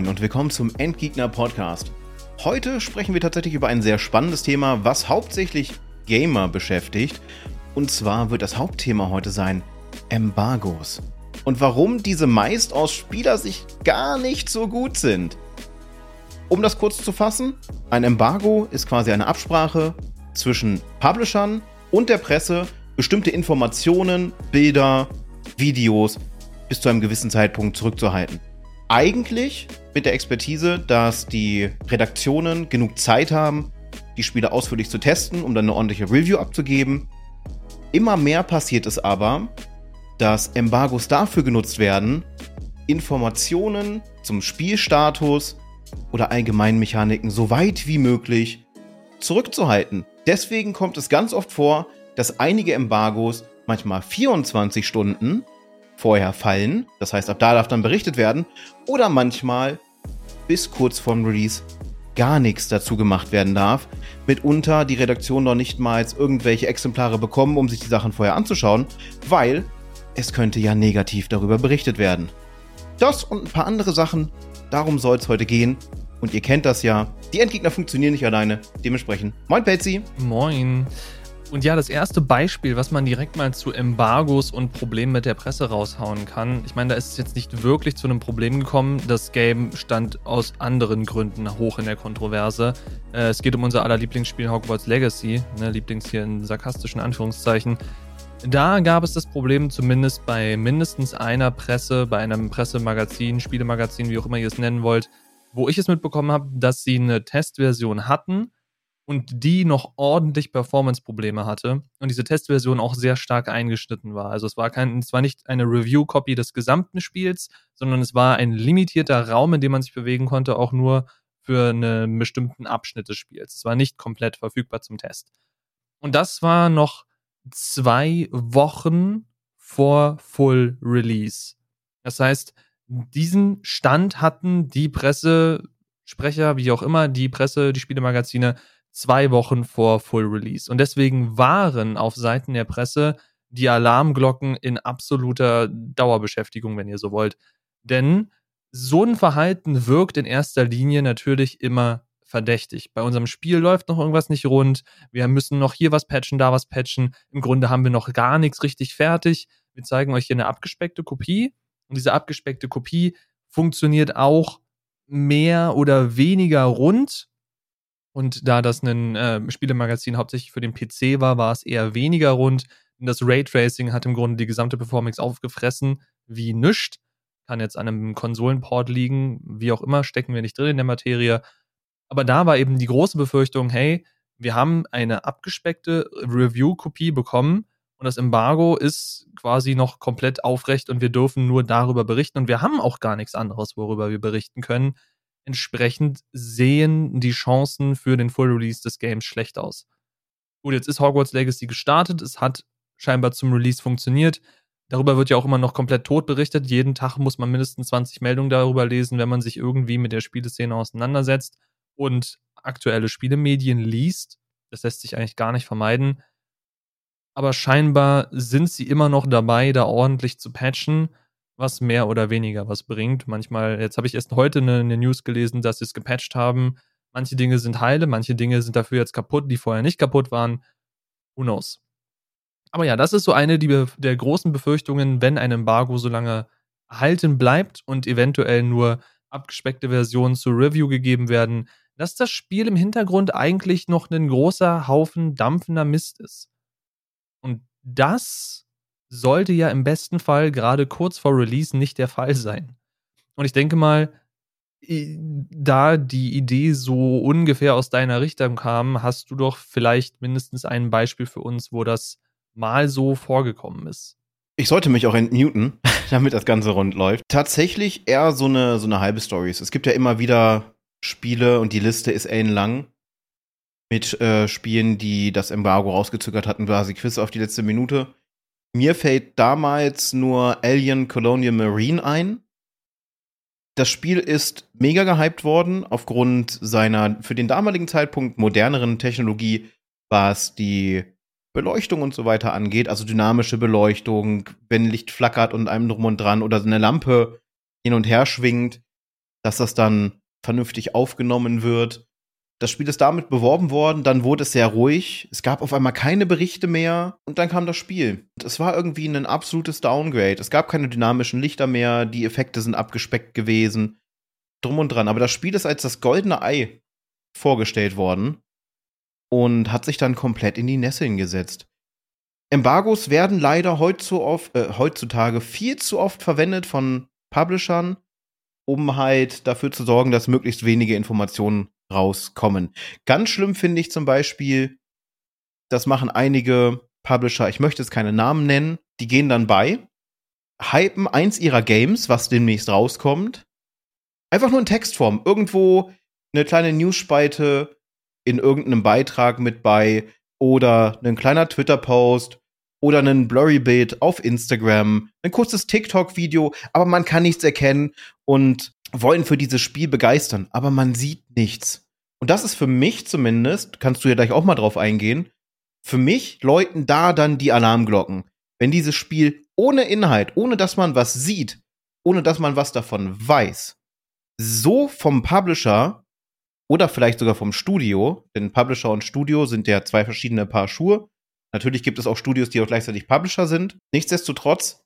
Moin und willkommen zum Endgegner Podcast. Heute sprechen wir tatsächlich über ein sehr spannendes Thema, was hauptsächlich Gamer beschäftigt. Und zwar wird das Hauptthema heute sein Embargos. Und warum diese meist aus Spielersicht gar nicht so gut sind. Um das kurz zu fassen, ein Embargo ist quasi eine Absprache zwischen Publishern und der Presse, bestimmte Informationen, Bilder, Videos bis zu einem gewissen Zeitpunkt zurückzuhalten. Eigentlich mit der Expertise, dass die Redaktionen genug Zeit haben, die Spiele ausführlich zu testen, um dann eine ordentliche Review abzugeben. Immer mehr passiert es aber, dass Embargos dafür genutzt werden, Informationen zum Spielstatus oder allgemeinen Mechaniken so weit wie möglich zurückzuhalten. Deswegen kommt es ganz oft vor, dass einige Embargos manchmal 24 Stunden vorher fallen. Das heißt, ab da darf dann berichtet werden. Oder manchmal bis kurz vorm Release gar nichts dazu gemacht werden darf. Mitunter die Redaktion noch nicht mal irgendwelche Exemplare bekommen, um sich die Sachen vorher anzuschauen, weil es könnte ja negativ darüber berichtet werden. Das und ein paar andere Sachen, darum soll es heute gehen. Und ihr kennt das ja, die Endgegner funktionieren nicht alleine. Dementsprechend, moin Pelzi. Moin. Und ja, das erste Beispiel, was man direkt mal zu Embargos und Problemen mit der Presse raushauen kann. Ich meine, da ist es jetzt nicht wirklich zu einem Problem gekommen. Das Game stand aus anderen Gründen hoch in der Kontroverse. Äh, es geht um unser aller Lieblingsspiel Hogwarts Legacy. Ne, Lieblings hier in sarkastischen Anführungszeichen. Da gab es das Problem zumindest bei mindestens einer Presse, bei einem Pressemagazin, Spielemagazin, wie auch immer ihr es nennen wollt, wo ich es mitbekommen habe, dass sie eine Testversion hatten und die noch ordentlich Performance-Probleme hatte und diese Testversion auch sehr stark eingeschnitten war. Also es war kein, es war nicht eine Review-Copy des gesamten Spiels, sondern es war ein limitierter Raum, in dem man sich bewegen konnte, auch nur für einen bestimmten Abschnitt des Spiels. Es war nicht komplett verfügbar zum Test. Und das war noch zwei Wochen vor Full Release. Das heißt, diesen Stand hatten die Pressesprecher, wie auch immer, die Presse, die Spielemagazine zwei Wochen vor Full Release. Und deswegen waren auf Seiten der Presse die Alarmglocken in absoluter Dauerbeschäftigung, wenn ihr so wollt. Denn so ein Verhalten wirkt in erster Linie natürlich immer verdächtig. Bei unserem Spiel läuft noch irgendwas nicht rund. Wir müssen noch hier was patchen, da was patchen. Im Grunde haben wir noch gar nichts richtig fertig. Wir zeigen euch hier eine abgespeckte Kopie. Und diese abgespeckte Kopie funktioniert auch mehr oder weniger rund. Und da das ein äh, Spielemagazin hauptsächlich für den PC war, war es eher weniger rund. Und das Raytracing hat im Grunde die gesamte Performance aufgefressen wie nischt. Kann jetzt an einem Konsolenport liegen, wie auch immer, stecken wir nicht drin in der Materie. Aber da war eben die große Befürchtung, hey, wir haben eine abgespeckte Review-Kopie bekommen und das Embargo ist quasi noch komplett aufrecht und wir dürfen nur darüber berichten und wir haben auch gar nichts anderes, worüber wir berichten können entsprechend sehen die Chancen für den Full Release des Games schlecht aus. Gut, jetzt ist Hogwarts Legacy gestartet, es hat scheinbar zum Release funktioniert. Darüber wird ja auch immer noch komplett tot berichtet. Jeden Tag muss man mindestens 20 Meldungen darüber lesen, wenn man sich irgendwie mit der Spieleszene auseinandersetzt und aktuelle Spielemedien liest. Das lässt sich eigentlich gar nicht vermeiden. Aber scheinbar sind sie immer noch dabei, da ordentlich zu patchen was mehr oder weniger was bringt. Manchmal, jetzt habe ich erst heute eine, eine News gelesen, dass sie es gepatcht haben. Manche Dinge sind heile, manche Dinge sind dafür jetzt kaputt, die vorher nicht kaputt waren. Who knows? Aber ja, das ist so eine der großen Befürchtungen, wenn ein Embargo so lange erhalten bleibt und eventuell nur abgespeckte Versionen zur Review gegeben werden, dass das Spiel im Hintergrund eigentlich noch ein großer Haufen dampfender Mist ist. Und das sollte ja im besten Fall gerade kurz vor Release nicht der Fall sein. Und ich denke mal, da die Idee so ungefähr aus deiner Richtung kam, hast du doch vielleicht mindestens ein Beispiel für uns, wo das mal so vorgekommen ist. Ich sollte mich auch entmuten, damit das Ganze rund läuft. Tatsächlich eher so eine, so eine halbe Story. Es gibt ja immer wieder Spiele und die Liste ist ellenlang mit äh, Spielen, die das Embargo rausgezögert hatten, quasi Quiz auf die letzte Minute. Mir fällt damals nur Alien Colonial Marine ein. Das Spiel ist mega gehypt worden aufgrund seiner für den damaligen Zeitpunkt moderneren Technologie, was die Beleuchtung und so weiter angeht, also dynamische Beleuchtung, wenn Licht flackert und einem drum und dran oder eine Lampe hin und her schwingt. dass das dann vernünftig aufgenommen wird. Das Spiel ist damit beworben worden, dann wurde es sehr ruhig. Es gab auf einmal keine Berichte mehr und dann kam das Spiel. Es war irgendwie ein absolutes Downgrade. Es gab keine dynamischen Lichter mehr, die Effekte sind abgespeckt gewesen. Drum und dran. Aber das Spiel ist als das goldene Ei vorgestellt worden und hat sich dann komplett in die Nesseln gesetzt. Embargos werden leider äh, heutzutage viel zu oft verwendet von Publishern, um halt dafür zu sorgen, dass möglichst wenige Informationen rauskommen. Ganz schlimm finde ich zum Beispiel, das machen einige Publisher, ich möchte jetzt keine Namen nennen, die gehen dann bei, hypen eins ihrer Games, was demnächst rauskommt, einfach nur in Textform, irgendwo eine kleine News-Spalte in irgendeinem Beitrag mit bei oder ein kleiner Twitter-Post oder ein Blurry-Bild auf Instagram, ein kurzes TikTok-Video, aber man kann nichts erkennen und wollen für dieses Spiel begeistern, aber man sieht nichts. Und das ist für mich zumindest, kannst du ja gleich auch mal drauf eingehen, für mich läuten da dann die Alarmglocken. Wenn dieses Spiel ohne Inhalt, ohne dass man was sieht, ohne dass man was davon weiß, so vom Publisher oder vielleicht sogar vom Studio, denn Publisher und Studio sind ja zwei verschiedene Paar Schuhe. Natürlich gibt es auch Studios, die auch gleichzeitig Publisher sind. Nichtsdestotrotz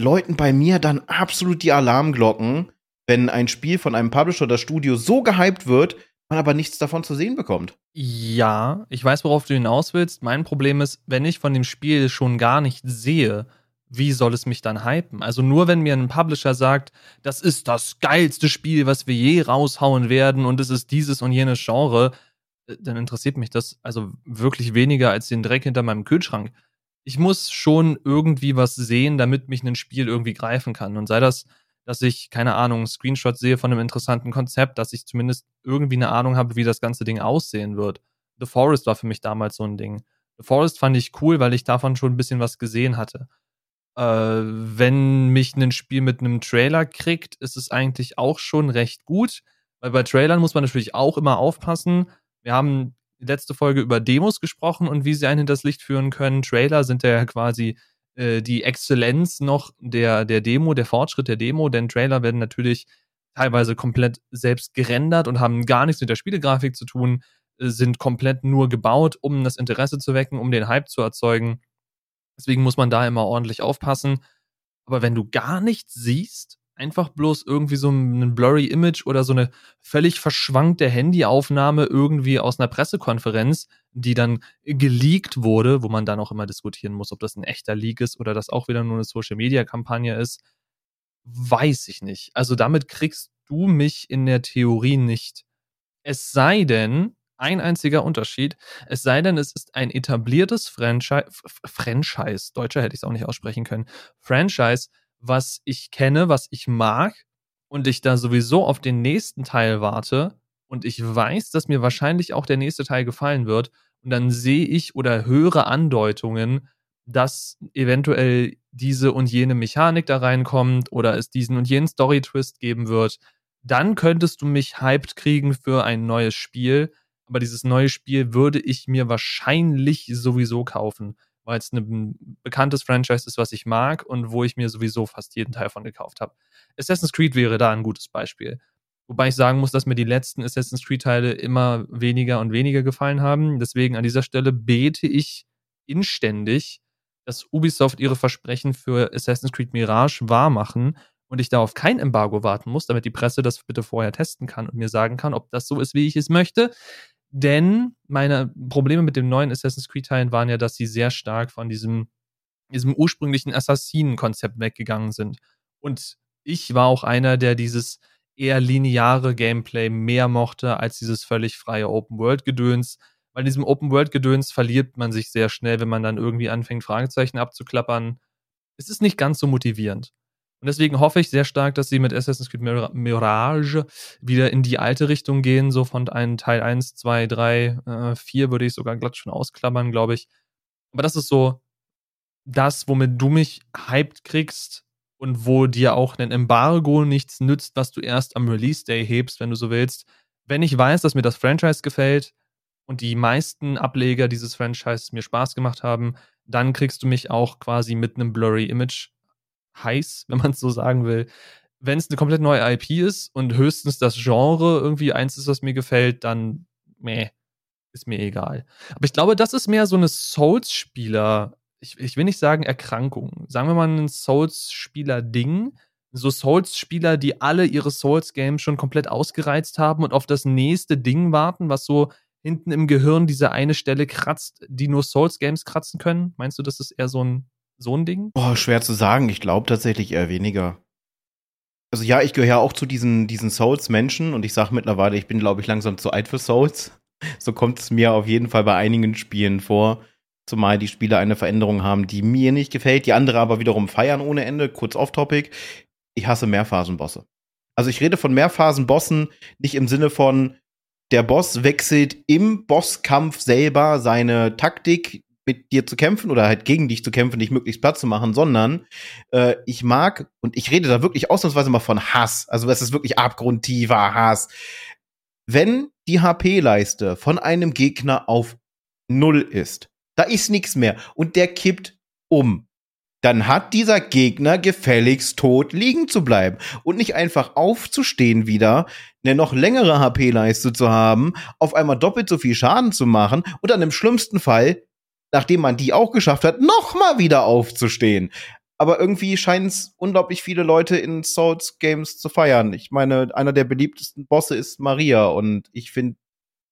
läuten bei mir dann absolut die Alarmglocken, wenn ein Spiel von einem Publisher oder Studio so gehypt wird, man aber nichts davon zu sehen bekommt. Ja, ich weiß, worauf du hinaus willst. Mein Problem ist, wenn ich von dem Spiel schon gar nicht sehe, wie soll es mich dann hypen? Also nur wenn mir ein Publisher sagt, das ist das geilste Spiel, was wir je raushauen werden und es ist dieses und jenes Genre, dann interessiert mich das also wirklich weniger als den Dreck hinter meinem Kühlschrank. Ich muss schon irgendwie was sehen, damit mich ein Spiel irgendwie greifen kann. Und sei das dass ich, keine Ahnung, Screenshots sehe von einem interessanten Konzept, dass ich zumindest irgendwie eine Ahnung habe, wie das ganze Ding aussehen wird. The Forest war für mich damals so ein Ding. The Forest fand ich cool, weil ich davon schon ein bisschen was gesehen hatte. Äh, wenn mich ein Spiel mit einem Trailer kriegt, ist es eigentlich auch schon recht gut, weil bei Trailern muss man natürlich auch immer aufpassen. Wir haben letzte Folge über Demos gesprochen und wie sie einen hinters Licht führen können. Trailer sind ja quasi äh, die Exzellenz noch der, der Demo, der Fortschritt der Demo, denn Trailer werden natürlich teilweise komplett selbst gerendert und haben gar nichts mit der Spielegrafik zu tun, äh, sind komplett nur gebaut, um das Interesse zu wecken, um den Hype zu erzeugen. Deswegen muss man da immer ordentlich aufpassen. Aber wenn du gar nichts siehst, einfach bloß irgendwie so ein blurry Image oder so eine völlig verschwankte Handyaufnahme irgendwie aus einer Pressekonferenz, die dann geleakt wurde, wo man dann auch immer diskutieren muss, ob das ein echter Leak ist oder das auch wieder nur eine Social Media Kampagne ist, weiß ich nicht. Also damit kriegst du mich in der Theorie nicht. Es sei denn, ein einziger Unterschied, es sei denn, es ist ein etabliertes Franchise, Franchise, Deutscher hätte ich es auch nicht aussprechen können, Franchise, was ich kenne, was ich mag und ich da sowieso auf den nächsten Teil warte und ich weiß, dass mir wahrscheinlich auch der nächste Teil gefallen wird und dann sehe ich oder höre Andeutungen, dass eventuell diese und jene Mechanik da reinkommt oder es diesen und jenen Story-Twist geben wird, dann könntest du mich hyped kriegen für ein neues Spiel. Aber dieses neue Spiel würde ich mir wahrscheinlich sowieso kaufen weil es ein bekanntes Franchise ist, was ich mag und wo ich mir sowieso fast jeden Teil von gekauft habe. Assassin's Creed wäre da ein gutes Beispiel. Wobei ich sagen muss, dass mir die letzten Assassin's Creed-Teile immer weniger und weniger gefallen haben. Deswegen an dieser Stelle bete ich inständig, dass Ubisoft ihre Versprechen für Assassin's Creed Mirage wahrmachen und ich da auf kein Embargo warten muss, damit die Presse das bitte vorher testen kann und mir sagen kann, ob das so ist, wie ich es möchte. Denn meine Probleme mit dem neuen Assassin's Creed-Teilen waren ja, dass sie sehr stark von diesem, diesem ursprünglichen Assassinen-Konzept weggegangen sind. Und ich war auch einer, der dieses eher lineare Gameplay mehr mochte als dieses völlig freie Open-World-Gedöns. Weil in diesem Open-World-Gedöns verliert man sich sehr schnell, wenn man dann irgendwie anfängt, Fragezeichen abzuklappern. Es ist nicht ganz so motivierend. Und deswegen hoffe ich sehr stark, dass sie mit Assassin's Creed Mirage wieder in die alte Richtung gehen, so von einem Teil 1, 2, 3, äh, 4 würde ich sogar glatt schon ausklammern, glaube ich. Aber das ist so das, womit du mich hyped kriegst und wo dir auch ein Embargo nichts nützt, was du erst am Release Day hebst, wenn du so willst. Wenn ich weiß, dass mir das Franchise gefällt und die meisten Ableger dieses Franchises mir Spaß gemacht haben, dann kriegst du mich auch quasi mit einem blurry Image heiß, wenn man es so sagen will. wenn es eine komplett neue IP ist und höchstens das Genre irgendwie eins ist, was mir gefällt, dann meh, ist mir egal. Aber ich glaube, das ist mehr so eine Souls-Spieler, ich, ich will nicht sagen Erkrankung, sagen wir mal ein Souls-Spieler-Ding. So Souls-Spieler, die alle ihre Souls-Games schon komplett ausgereizt haben und auf das nächste Ding warten, was so hinten im Gehirn diese eine Stelle kratzt, die nur Souls-Games kratzen können. Meinst du, das ist eher so ein, so ein Ding? Boah, schwer zu sagen. Ich glaube tatsächlich eher weniger. Also ja, ich gehöre auch zu diesen, diesen Souls-Menschen und ich sage mittlerweile, ich bin, glaube ich, langsam zu alt für Souls. So kommt es mir auf jeden Fall bei einigen Spielen vor. Zumal die Spiele eine Veränderung haben, die mir nicht gefällt, die andere aber wiederum feiern ohne Ende. Kurz off-topic. Ich hasse Mehrphasenbosse. Also ich rede von Mehrphasenbossen nicht im Sinne von, der Boss wechselt im Bosskampf selber seine Taktik, mit dir zu kämpfen oder halt gegen dich zu kämpfen, dich möglichst platt zu machen, sondern äh, ich mag, und ich rede da wirklich ausnahmsweise mal von Hass, also das ist wirklich abgrundtiefer Hass, wenn die HP-Leiste von einem Gegner auf Null ist, da ist nichts mehr und der kippt um, dann hat dieser Gegner gefälligst tot liegen zu bleiben und nicht einfach aufzustehen wieder, eine noch längere HP-Leiste zu haben, auf einmal doppelt so viel Schaden zu machen und dann im schlimmsten Fall nachdem man die auch geschafft hat, noch mal wieder aufzustehen. Aber irgendwie scheinen es unglaublich viele Leute in Souls Games zu feiern. Ich meine, einer der beliebtesten Bosse ist Maria und ich finde,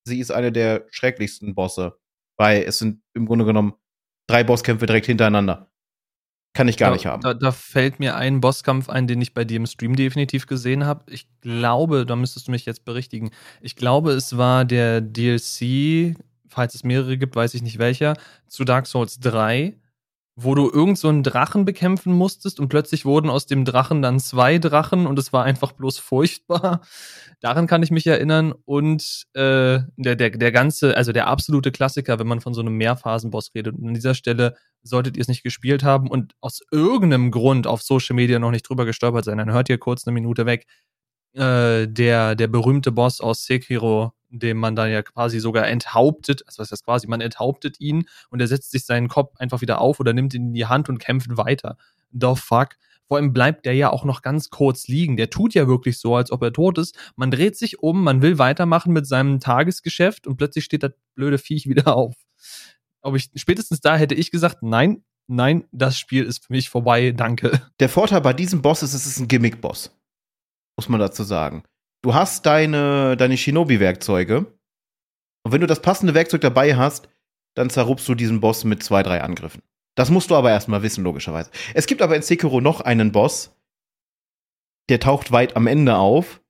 sie ist eine der schrecklichsten Bosse, weil es sind im Grunde genommen drei Bosskämpfe direkt hintereinander. Kann ich gar da, nicht haben. Da, da, fällt mir ein Bosskampf ein, den ich bei dir im Stream definitiv gesehen habe. Ich glaube, da müsstest du mich jetzt berichtigen. Ich glaube, es war der DLC falls es mehrere gibt, weiß ich nicht welcher, zu Dark Souls 3, wo du irgend so einen Drachen bekämpfen musstest und plötzlich wurden aus dem Drachen dann zwei Drachen und es war einfach bloß furchtbar. Daran kann ich mich erinnern. Und äh, der, der, der ganze, also der absolute Klassiker, wenn man von so einem Mehrphasenboss redet. Und an dieser Stelle solltet ihr es nicht gespielt haben und aus irgendeinem Grund auf Social Media noch nicht drüber gestolpert sein, dann hört ihr kurz eine Minute weg. Äh, der, der berühmte Boss aus Sekiro, dem man dann ja quasi sogar enthauptet, also was heißt das quasi, man enthauptet ihn und er setzt sich seinen Kopf einfach wieder auf oder nimmt ihn in die Hand und kämpft weiter. The fuck? Vor allem bleibt der ja auch noch ganz kurz liegen. Der tut ja wirklich so, als ob er tot ist. Man dreht sich um, man will weitermachen mit seinem Tagesgeschäft und plötzlich steht das blöde Viech wieder auf. Aber ich, spätestens da hätte ich gesagt, nein, nein, das Spiel ist für mich vorbei, danke. Der Vorteil bei diesem Boss ist, es ist ein Gimmick-Boss muss man dazu sagen. Du hast deine, deine Shinobi-Werkzeuge. Und wenn du das passende Werkzeug dabei hast, dann zerrupst du diesen Boss mit zwei, drei Angriffen. Das musst du aber erstmal wissen, logischerweise. Es gibt aber in Sekiro noch einen Boss, der taucht weit am Ende auf,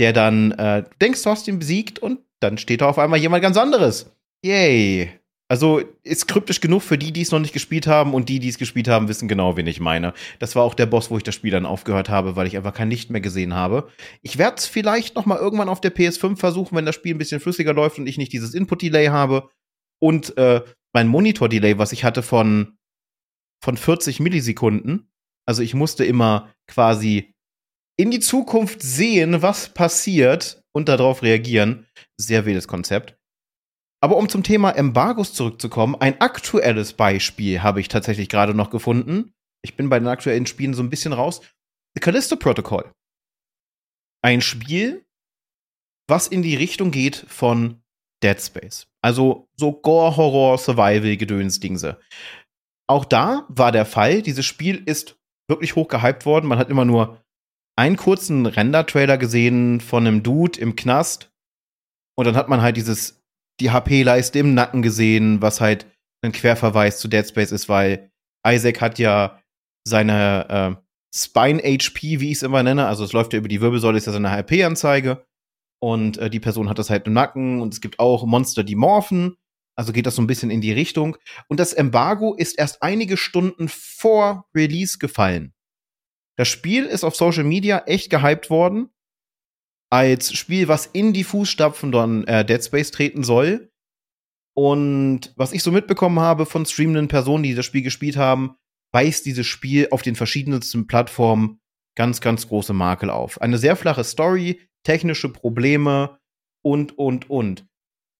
der dann, äh, du denkst, du hast ihn besiegt und dann steht da auf einmal jemand ganz anderes. Yay. Also ist kryptisch genug für die, die es noch nicht gespielt haben und die, die es gespielt haben, wissen genau, wen ich meine. Das war auch der Boss, wo ich das Spiel dann aufgehört habe, weil ich einfach kein Licht mehr gesehen habe. Ich werde es vielleicht noch mal irgendwann auf der PS5 versuchen, wenn das Spiel ein bisschen flüssiger läuft und ich nicht dieses Input-Delay habe und äh, mein Monitor-Delay, was ich hatte von von 40 Millisekunden. Also ich musste immer quasi in die Zukunft sehen, was passiert und darauf reagieren. Sehr wildes Konzept. Aber um zum Thema Embargos zurückzukommen, ein aktuelles Beispiel habe ich tatsächlich gerade noch gefunden. Ich bin bei den aktuellen Spielen so ein bisschen raus. The Callisto Protocol. Ein Spiel, was in die Richtung geht von Dead Space. Also so Gore, Horror, Survival, Gedönsdingse. Auch da war der Fall, dieses Spiel ist wirklich hoch gehypt worden. Man hat immer nur einen kurzen Render-Trailer gesehen von einem Dude im Knast. Und dann hat man halt dieses die HP-Leiste im Nacken gesehen, was halt ein Querverweis zu Dead Space ist, weil Isaac hat ja seine äh, Spine-HP, wie ich es immer nenne, also es läuft ja über die Wirbelsäule, ist ja seine HP-Anzeige. Und äh, die Person hat das halt im Nacken und es gibt auch Monster, die morphen. Also geht das so ein bisschen in die Richtung. Und das Embargo ist erst einige Stunden vor Release gefallen. Das Spiel ist auf Social Media echt gehypt worden als Spiel, was in die Fußstapfen von äh, Dead Space treten soll. Und was ich so mitbekommen habe von streamenden Personen, die das Spiel gespielt haben, weist dieses Spiel auf den verschiedensten Plattformen ganz, ganz große Makel auf. Eine sehr flache Story, technische Probleme und, und, und.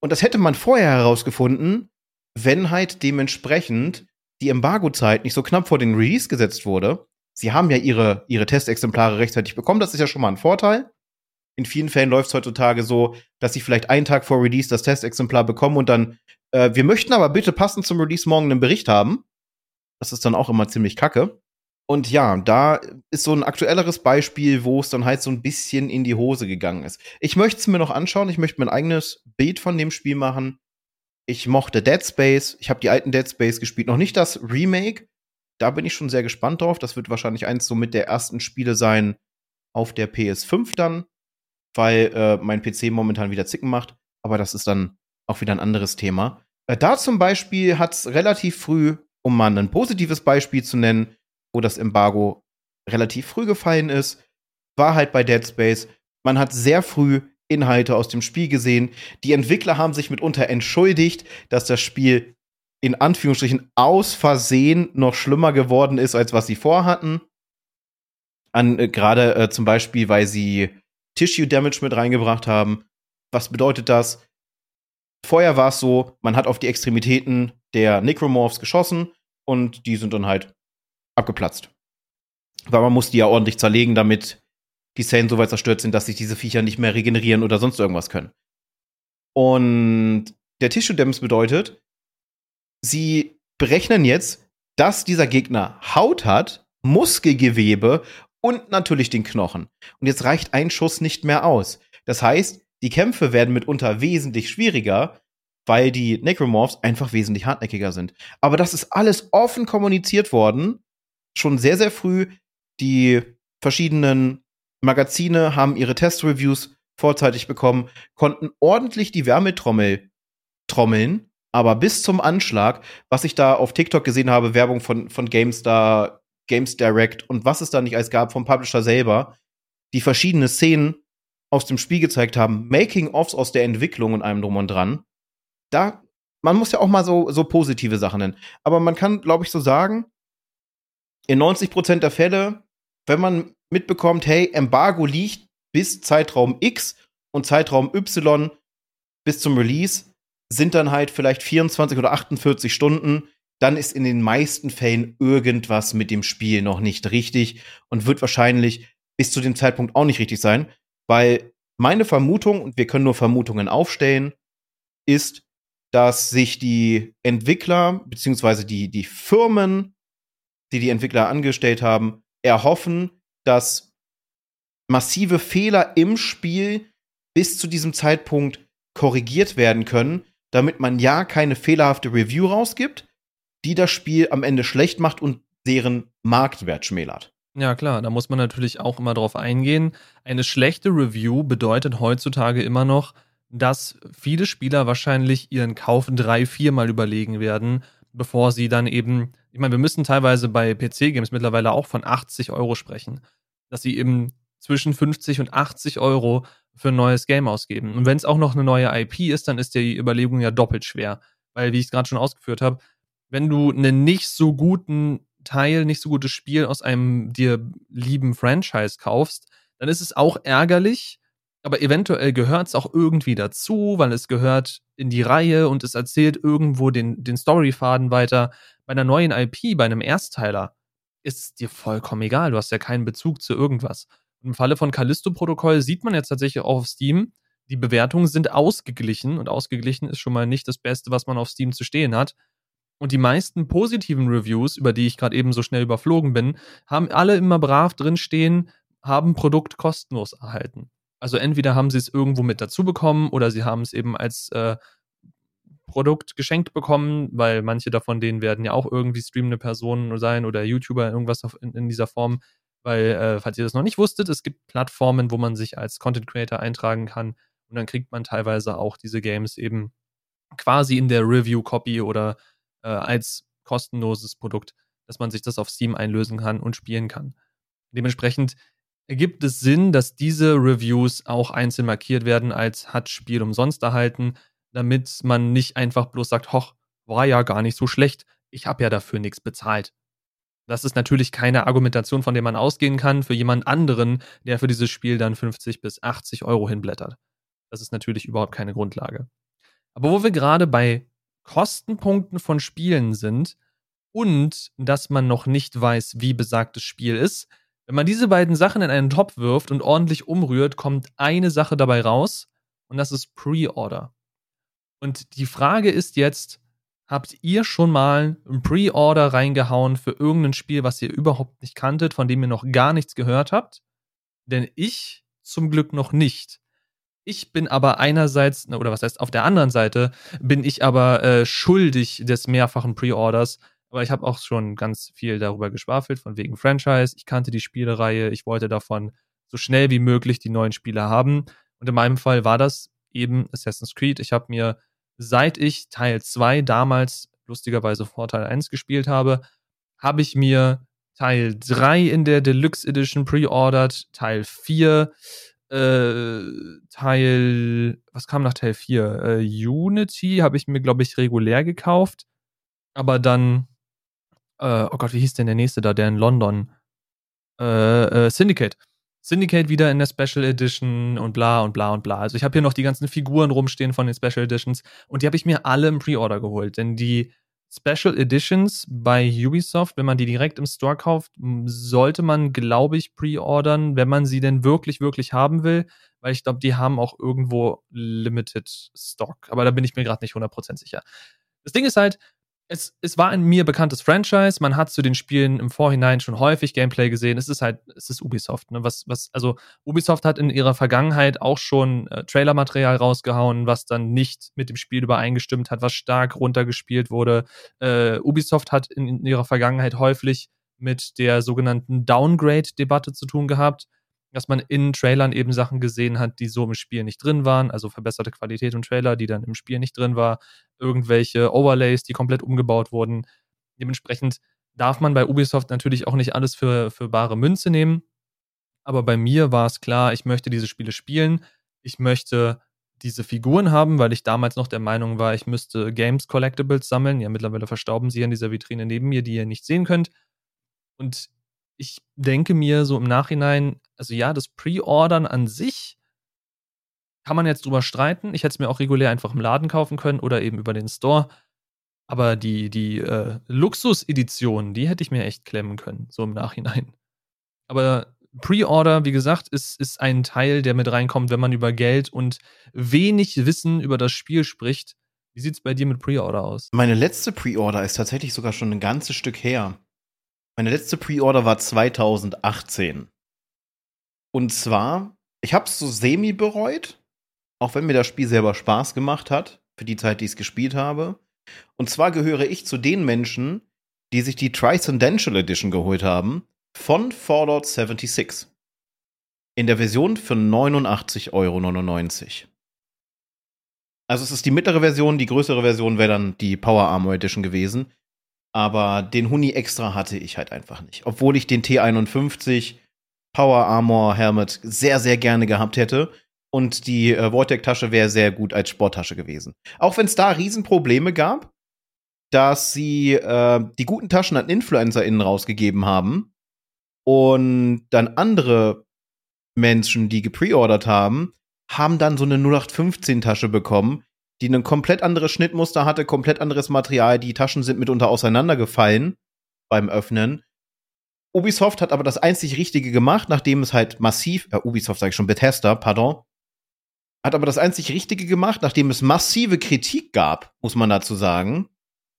Und das hätte man vorher herausgefunden, wenn halt dementsprechend die Embargo-Zeit nicht so knapp vor den Release gesetzt wurde. sie haben ja ihre, ihre Testexemplare rechtzeitig bekommen. Das ist ja schon mal ein Vorteil. In vielen Fällen läuft es heutzutage so, dass sie vielleicht einen Tag vor Release das Testexemplar bekommen und dann, äh, wir möchten aber bitte passend zum Release morgen einen Bericht haben. Das ist dann auch immer ziemlich kacke. Und ja, da ist so ein aktuelleres Beispiel, wo es dann halt so ein bisschen in die Hose gegangen ist. Ich möchte es mir noch anschauen, ich möchte mir ein eigenes Bild von dem Spiel machen. Ich mochte Dead Space, ich habe die alten Dead Space gespielt, noch nicht das Remake. Da bin ich schon sehr gespannt drauf. Das wird wahrscheinlich eins so mit der ersten Spiele sein auf der PS5 dann, weil äh, mein PC momentan wieder Zicken macht. Aber das ist dann auch wieder ein anderes Thema. Äh, da zum Beispiel hat es relativ früh, um mal ein positives Beispiel zu nennen, wo das Embargo relativ früh gefallen ist, war halt bei Dead Space. Man hat sehr früh Inhalte aus dem Spiel gesehen. Die Entwickler haben sich mitunter entschuldigt, dass das Spiel in Anführungsstrichen aus Versehen noch schlimmer geworden ist, als was sie vorhatten. An äh, gerade äh, zum Beispiel, weil sie Tissue Damage mit reingebracht haben. Was bedeutet das? Vorher war es so, man hat auf die Extremitäten der Necromorphs geschossen und die sind dann halt abgeplatzt. Weil man muss die ja ordentlich zerlegen, damit die Zellen so weit zerstört sind, dass sich diese Viecher nicht mehr regenerieren oder sonst irgendwas können. Und der Tissue Damage bedeutet, sie berechnen jetzt, dass dieser Gegner Haut hat, Muskelgewebe und natürlich den Knochen. Und jetzt reicht ein Schuss nicht mehr aus. Das heißt, die Kämpfe werden mitunter wesentlich schwieriger, weil die Necromorphs einfach wesentlich hartnäckiger sind. Aber das ist alles offen kommuniziert worden schon sehr, sehr früh. Die verschiedenen Magazine haben ihre Testreviews vorzeitig bekommen, konnten ordentlich die Wärmetrommel trommeln, aber bis zum Anschlag, was ich da auf TikTok gesehen habe, Werbung von, von GameStar, Games Direct und was es da nicht als gab vom Publisher selber, die verschiedene Szenen aus dem Spiel gezeigt haben, Making-ofs aus der Entwicklung und allem drum und dran. Da, man muss ja auch mal so, so positive Sachen nennen. Aber man kann, glaube ich, so sagen, in 90% der Fälle, wenn man mitbekommt, hey, Embargo liegt bis Zeitraum X und Zeitraum Y bis zum Release, sind dann halt vielleicht 24 oder 48 Stunden, dann ist in den meisten Fällen irgendwas mit dem Spiel noch nicht richtig und wird wahrscheinlich bis zu dem Zeitpunkt auch nicht richtig sein, weil meine Vermutung, und wir können nur Vermutungen aufstellen, ist, dass sich die Entwickler beziehungsweise die, die Firmen die die Entwickler angestellt haben, erhoffen, dass massive Fehler im Spiel bis zu diesem Zeitpunkt korrigiert werden können, damit man ja keine fehlerhafte Review rausgibt, die das Spiel am Ende schlecht macht und deren Marktwert schmälert. Ja, klar, da muss man natürlich auch immer drauf eingehen. Eine schlechte Review bedeutet heutzutage immer noch, dass viele Spieler wahrscheinlich ihren Kauf drei, viermal überlegen werden, bevor sie dann eben ich meine, wir müssen teilweise bei PC-Games mittlerweile auch von 80 Euro sprechen, dass sie eben zwischen 50 und 80 Euro für ein neues Game ausgeben. Und wenn es auch noch eine neue IP ist, dann ist die Überlegung ja doppelt schwer. Weil, wie ich es gerade schon ausgeführt habe, wenn du einen nicht so guten Teil, nicht so gutes Spiel aus einem dir lieben Franchise kaufst, dann ist es auch ärgerlich, aber eventuell gehört es auch irgendwie dazu, weil es gehört in die Reihe und es erzählt irgendwo den, den Storyfaden weiter. Bei einer neuen IP, bei einem Erstteiler, ist es dir vollkommen egal. Du hast ja keinen Bezug zu irgendwas. Im Falle von Callisto-Protokoll sieht man jetzt tatsächlich auch auf Steam, die Bewertungen sind ausgeglichen und ausgeglichen ist schon mal nicht das Beste, was man auf Steam zu stehen hat. Und die meisten positiven Reviews, über die ich gerade eben so schnell überflogen bin, haben alle immer brav drinstehen, haben Produkt kostenlos erhalten. Also entweder haben sie es irgendwo mit dazu bekommen oder sie haben es eben als äh, Produkt geschenkt bekommen, weil manche davon denen werden ja auch irgendwie streamende Personen sein oder YouTuber, irgendwas in, in dieser Form. Weil, äh, falls ihr das noch nicht wusstet, es gibt Plattformen, wo man sich als Content Creator eintragen kann und dann kriegt man teilweise auch diese Games eben quasi in der Review-Copy oder äh, als kostenloses Produkt, dass man sich das auf Steam einlösen kann und spielen kann. Dementsprechend ergibt es Sinn, dass diese Reviews auch einzeln markiert werden als hat Spiel umsonst erhalten, damit man nicht einfach bloß sagt, hoch, war ja gar nicht so schlecht, ich habe ja dafür nichts bezahlt. Das ist natürlich keine Argumentation, von der man ausgehen kann für jemand anderen, der für dieses Spiel dann 50 bis 80 Euro hinblättert. Das ist natürlich überhaupt keine Grundlage. Aber wo wir gerade bei Kostenpunkten von Spielen sind und dass man noch nicht weiß, wie besagtes Spiel ist. Wenn man diese beiden Sachen in einen Topf wirft und ordentlich umrührt, kommt eine Sache dabei raus und das ist Pre-Order. Und die Frage ist jetzt, habt ihr schon mal ein Pre-Order reingehauen für irgendein Spiel, was ihr überhaupt nicht kanntet, von dem ihr noch gar nichts gehört habt? Denn ich zum Glück noch nicht. Ich bin aber einerseits, oder was heißt auf der anderen Seite, bin ich aber äh, schuldig des mehrfachen Pre-Orders. Aber ich habe auch schon ganz viel darüber geschwafelt, von wegen Franchise. Ich kannte die Spielereihe, ich wollte davon so schnell wie möglich die neuen Spiele haben. Und in meinem Fall war das eben Assassin's Creed. Ich habe mir, seit ich Teil 2 damals lustigerweise vor Teil 1 gespielt habe, habe ich mir Teil 3 in der Deluxe Edition pre-ordered, Teil 4, äh, Teil, was kam nach Teil 4? Äh, Unity habe ich mir, glaube ich, regulär gekauft. Aber dann, äh, oh Gott, wie hieß denn der nächste da, der in London? Äh, äh, Syndicate. Syndicate wieder in der Special Edition und bla und bla und bla. Also ich habe hier noch die ganzen Figuren rumstehen von den Special Editions und die habe ich mir alle im Pre-Order geholt, denn die Special Editions bei Ubisoft, wenn man die direkt im Store kauft, sollte man, glaube ich, pre-ordern, wenn man sie denn wirklich, wirklich haben will, weil ich glaube, die haben auch irgendwo Limited Stock. Aber da bin ich mir gerade nicht 100% sicher. Das Ding ist halt, es, es war ein mir bekanntes Franchise. Man hat zu den Spielen im Vorhinein schon häufig Gameplay gesehen. Es ist halt, es ist Ubisoft. Ne? Was, was, also Ubisoft hat in ihrer Vergangenheit auch schon äh, Trailermaterial rausgehauen, was dann nicht mit dem Spiel übereingestimmt hat, was stark runtergespielt wurde. Äh, Ubisoft hat in, in ihrer Vergangenheit häufig mit der sogenannten Downgrade-Debatte zu tun gehabt dass man in Trailern eben Sachen gesehen hat, die so im Spiel nicht drin waren, also verbesserte Qualität und Trailer, die dann im Spiel nicht drin war, irgendwelche Overlays, die komplett umgebaut wurden. Dementsprechend darf man bei Ubisoft natürlich auch nicht alles für, für bare Münze nehmen. Aber bei mir war es klar, ich möchte diese Spiele spielen. Ich möchte diese Figuren haben, weil ich damals noch der Meinung war, ich müsste Games Collectibles sammeln. Ja, mittlerweile verstauben sie in dieser Vitrine neben mir, die ihr nicht sehen könnt. Und ich denke mir so im Nachhinein, also ja, das Pre-Ordern an sich kann man jetzt drüber streiten. Ich hätte es mir auch regulär einfach im Laden kaufen können oder eben über den Store. Aber die, die äh, Luxus-Edition, die hätte ich mir echt klemmen können, so im Nachhinein. Aber Pre-Order, wie gesagt, ist, ist ein Teil, der mit reinkommt, wenn man über Geld und wenig Wissen über das Spiel spricht. Wie sieht es bei dir mit Pre-Order aus? Meine letzte Pre-Order ist tatsächlich sogar schon ein ganzes Stück her. Meine letzte Pre-Order war 2018. Und zwar, ich habe es so semi bereut, auch wenn mir das Spiel selber Spaß gemacht hat, für die Zeit, die ich es gespielt habe. Und zwar gehöre ich zu den Menschen, die sich die Transcendental Edition geholt haben von Fallout 76. In der Version für 89,99 Euro. Also es ist die mittlere Version, die größere Version wäre dann die Power Armor Edition gewesen. Aber den Huni extra hatte ich halt einfach nicht. Obwohl ich den T51 Power Armor Helmet sehr, sehr gerne gehabt hätte. Und die äh, Vortec-Tasche wäre sehr gut als Sporttasche gewesen. Auch wenn es da Riesenprobleme gab, dass sie äh, die guten Taschen an InfluencerInnen rausgegeben haben und dann andere Menschen, die gepreordert haben, haben dann so eine 0815-Tasche bekommen, die ein komplett anderes Schnittmuster hatte, komplett anderes Material. Die Taschen sind mitunter auseinandergefallen beim Öffnen. Ubisoft hat aber das einzig Richtige gemacht, nachdem es halt massiv, äh, Ubisoft sage ich schon, Bethesda, pardon, hat aber das einzig Richtige gemacht, nachdem es massive Kritik gab, muss man dazu sagen.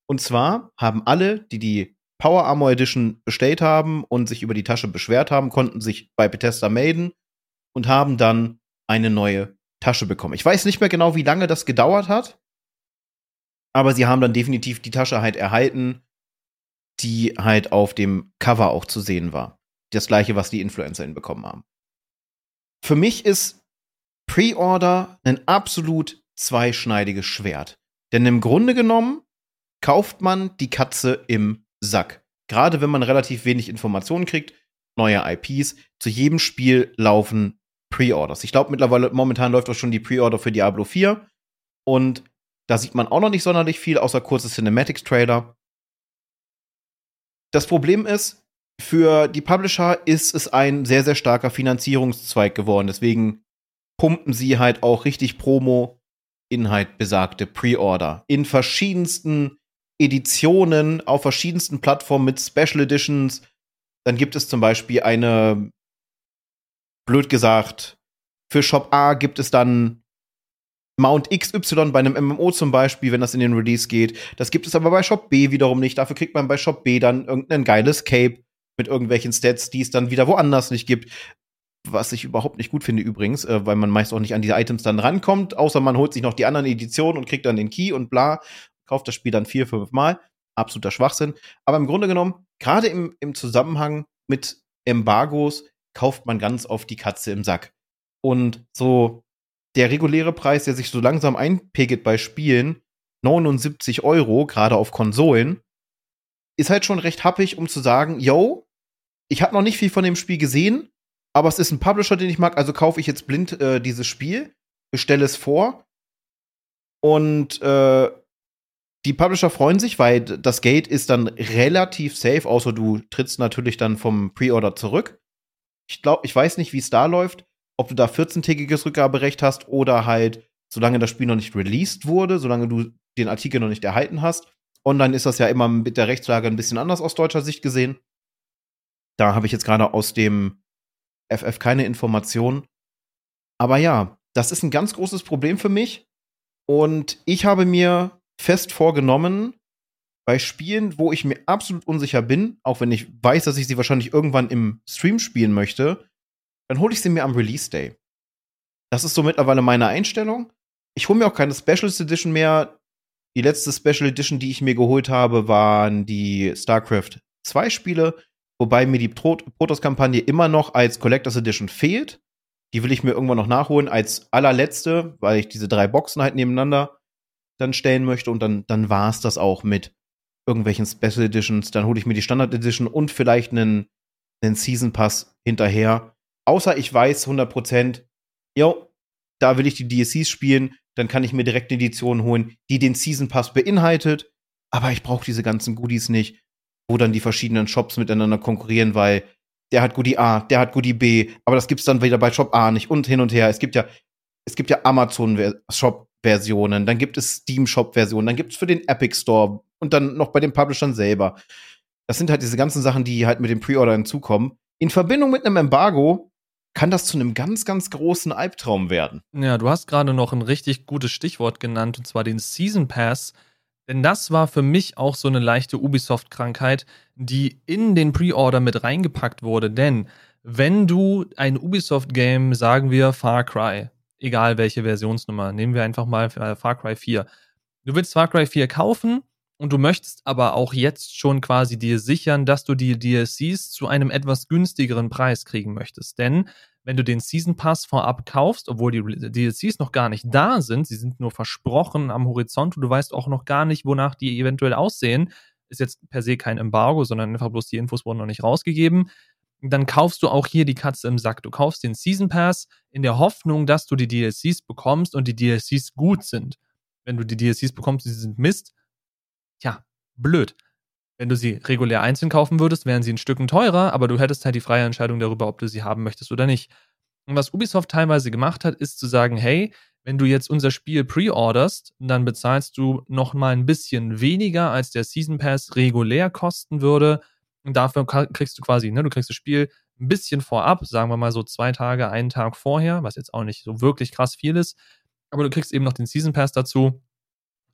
Und zwar haben alle, die die Power Armor Edition bestellt haben und sich über die Tasche beschwert haben, konnten sich bei Bethesda melden und haben dann eine neue Tasche bekommen. Ich weiß nicht mehr genau, wie lange das gedauert hat, aber sie haben dann definitiv die Tasche halt erhalten, die halt auf dem Cover auch zu sehen war. Das gleiche, was die InfluencerInnen bekommen haben. Für mich ist Pre-Order ein absolut zweischneidiges Schwert. Denn im Grunde genommen kauft man die Katze im Sack. Gerade wenn man relativ wenig Informationen kriegt, neue IPs. Zu jedem Spiel laufen Pre-Orders. Ich glaube, mittlerweile, momentan läuft auch schon die Pre-Order für Diablo 4. Und da sieht man auch noch nicht sonderlich viel, außer kurze Cinematics-Trailer. Das Problem ist, für die Publisher ist es ein sehr, sehr starker Finanzierungszweig geworden. Deswegen pumpen sie halt auch richtig Promo in halt besagte Pre-Order. In verschiedensten Editionen auf verschiedensten Plattformen mit Special Editions. Dann gibt es zum Beispiel eine, blöd gesagt, für Shop A gibt es dann Mount XY bei einem MMO zum Beispiel, wenn das in den Release geht. Das gibt es aber bei Shop B wiederum nicht. Dafür kriegt man bei Shop B dann irgendein geiles Cape mit irgendwelchen Stats, die es dann wieder woanders nicht gibt. Was ich überhaupt nicht gut finde übrigens, äh, weil man meist auch nicht an diese Items dann rankommt, außer man holt sich noch die anderen Editionen und kriegt dann den Key und bla, kauft das Spiel dann vier, fünf Mal. Absoluter Schwachsinn. Aber im Grunde genommen, gerade im, im Zusammenhang mit Embargos, kauft man ganz oft die Katze im Sack. Und so der reguläre Preis, der sich so langsam einpegelt bei Spielen, 79 Euro, gerade auf Konsolen, ist halt schon recht happig, um zu sagen, yo, ich habe noch nicht viel von dem Spiel gesehen, aber es ist ein Publisher, den ich mag, also kaufe ich jetzt blind äh, dieses Spiel, bestelle es vor und äh, die Publisher freuen sich, weil das Gate ist dann relativ safe, außer du trittst natürlich dann vom Pre-Order zurück. Ich glaube, ich weiß nicht, wie es da läuft ob du da 14-tägiges Rückgaberecht hast oder halt, solange das Spiel noch nicht released wurde, solange du den Artikel noch nicht erhalten hast. Online ist das ja immer mit der Rechtslage ein bisschen anders aus deutscher Sicht gesehen. Da habe ich jetzt gerade aus dem FF keine Informationen. Aber ja, das ist ein ganz großes Problem für mich. Und ich habe mir fest vorgenommen, bei Spielen, wo ich mir absolut unsicher bin, auch wenn ich weiß, dass ich sie wahrscheinlich irgendwann im Stream spielen möchte, dann hole ich sie mir am Release Day. Das ist so mittlerweile meine Einstellung. Ich hole mir auch keine Specialist Edition mehr. Die letzte Special Edition, die ich mir geholt habe, waren die StarCraft 2 Spiele, wobei mir die Protoss-Kampagne immer noch als Collectors Edition fehlt. Die will ich mir irgendwann noch nachholen als allerletzte, weil ich diese drei Boxen halt nebeneinander dann stellen möchte und dann, dann war es das auch mit irgendwelchen Special Editions. Dann hole ich mir die Standard Edition und vielleicht einen, einen Season Pass hinterher. Außer ich weiß 100% jo, da will ich die DSCs spielen, dann kann ich mir direkt eine Edition holen, die den Season Pass beinhaltet. Aber ich brauche diese ganzen Goodies nicht, wo dann die verschiedenen Shops miteinander konkurrieren, weil der hat Goodie A, der hat Goodie B, aber das gibt's dann wieder bei Shop A nicht und hin und her. Es gibt ja, es gibt ja Amazon Shop Versionen, dann gibt es Steam Shop Versionen, dann gibt es für den Epic Store und dann noch bei den Publishern selber. Das sind halt diese ganzen Sachen, die halt mit dem Pre-Order hinzukommen. In Verbindung mit einem Embargo kann das zu einem ganz, ganz großen Albtraum werden. Ja, du hast gerade noch ein richtig gutes Stichwort genannt, und zwar den Season Pass. Denn das war für mich auch so eine leichte Ubisoft-Krankheit, die in den Pre-Order mit reingepackt wurde. Denn wenn du ein Ubisoft-Game, sagen wir Far Cry, egal welche Versionsnummer, nehmen wir einfach mal äh, Far Cry 4. Du willst Far Cry 4 kaufen und du möchtest aber auch jetzt schon quasi dir sichern, dass du die DLCs zu einem etwas günstigeren Preis kriegen möchtest. Denn wenn du den Season Pass vorab kaufst, obwohl die DLCs noch gar nicht da sind, sie sind nur versprochen am Horizont und du weißt auch noch gar nicht, wonach die eventuell aussehen, ist jetzt per se kein Embargo, sondern einfach bloß die Infos wurden noch nicht rausgegeben, dann kaufst du auch hier die Katze im Sack. Du kaufst den Season Pass in der Hoffnung, dass du die DLCs bekommst und die DLCs gut sind. Wenn du die DLCs bekommst, die sind Mist, Tja, blöd. Wenn du sie regulär einzeln kaufen würdest, wären sie ein Stück teurer, aber du hättest halt die freie Entscheidung darüber, ob du sie haben möchtest oder nicht. Und was Ubisoft teilweise gemacht hat, ist zu sagen, hey, wenn du jetzt unser Spiel pre-orderst, dann bezahlst du noch mal ein bisschen weniger, als der Season Pass regulär kosten würde. Und dafür kriegst du quasi, ne, du kriegst das Spiel ein bisschen vorab, sagen wir mal so zwei Tage, einen Tag vorher, was jetzt auch nicht so wirklich krass viel ist. Aber du kriegst eben noch den Season Pass dazu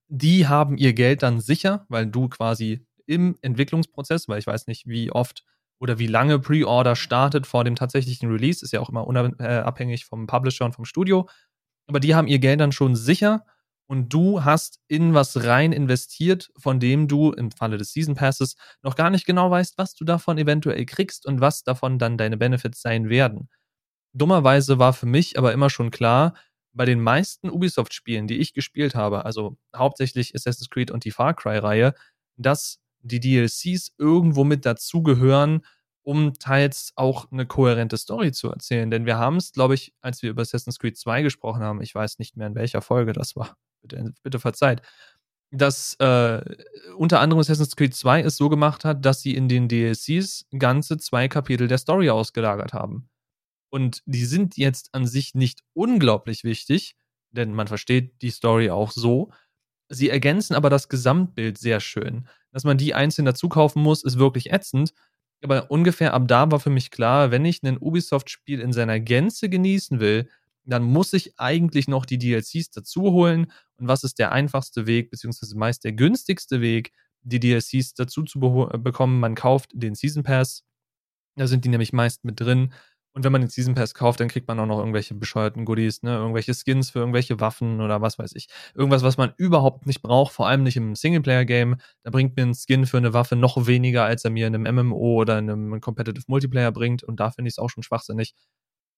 die haben ihr Geld dann sicher, weil du quasi im Entwicklungsprozess, weil ich weiß nicht, wie oft oder wie lange Pre-Order startet vor dem tatsächlichen Release, ist ja auch immer unabhängig äh, vom Publisher und vom Studio. Aber die haben ihr Geld dann schon sicher und du hast in was rein investiert, von dem du im Falle des Season Passes noch gar nicht genau weißt, was du davon eventuell kriegst und was davon dann deine Benefits sein werden. Dummerweise war für mich aber immer schon klar, bei den meisten Ubisoft-Spielen, die ich gespielt habe, also hauptsächlich Assassin's Creed und die Far Cry-Reihe, dass die DLCs irgendwo mit dazugehören, um teils auch eine kohärente Story zu erzählen. Denn wir haben es, glaube ich, als wir über Assassin's Creed 2 gesprochen haben, ich weiß nicht mehr in welcher Folge das war, bitte, bitte verzeiht, dass äh, unter anderem Assassin's Creed 2 es so gemacht hat, dass sie in den DLCs ganze zwei Kapitel der Story ausgelagert haben. Und die sind jetzt an sich nicht unglaublich wichtig, denn man versteht die Story auch so. Sie ergänzen aber das Gesamtbild sehr schön. Dass man die einzeln dazu kaufen muss, ist wirklich ätzend. Aber ungefähr ab da war für mich klar, wenn ich ein Ubisoft-Spiel in seiner Gänze genießen will, dann muss ich eigentlich noch die DLCs dazu holen. Und was ist der einfachste Weg, beziehungsweise meist der günstigste Weg, die DLCs dazu zu bekommen? Man kauft den Season Pass. Da sind die nämlich meist mit drin. Und wenn man den Season Pass kauft, dann kriegt man auch noch irgendwelche bescheuerten Goodies, ne? Irgendwelche Skins für irgendwelche Waffen oder was weiß ich. Irgendwas, was man überhaupt nicht braucht, vor allem nicht im Singleplayer-Game. Da bringt mir ein Skin für eine Waffe noch weniger, als er mir in einem MMO oder in einem Competitive Multiplayer bringt. Und da finde ich es auch schon schwachsinnig.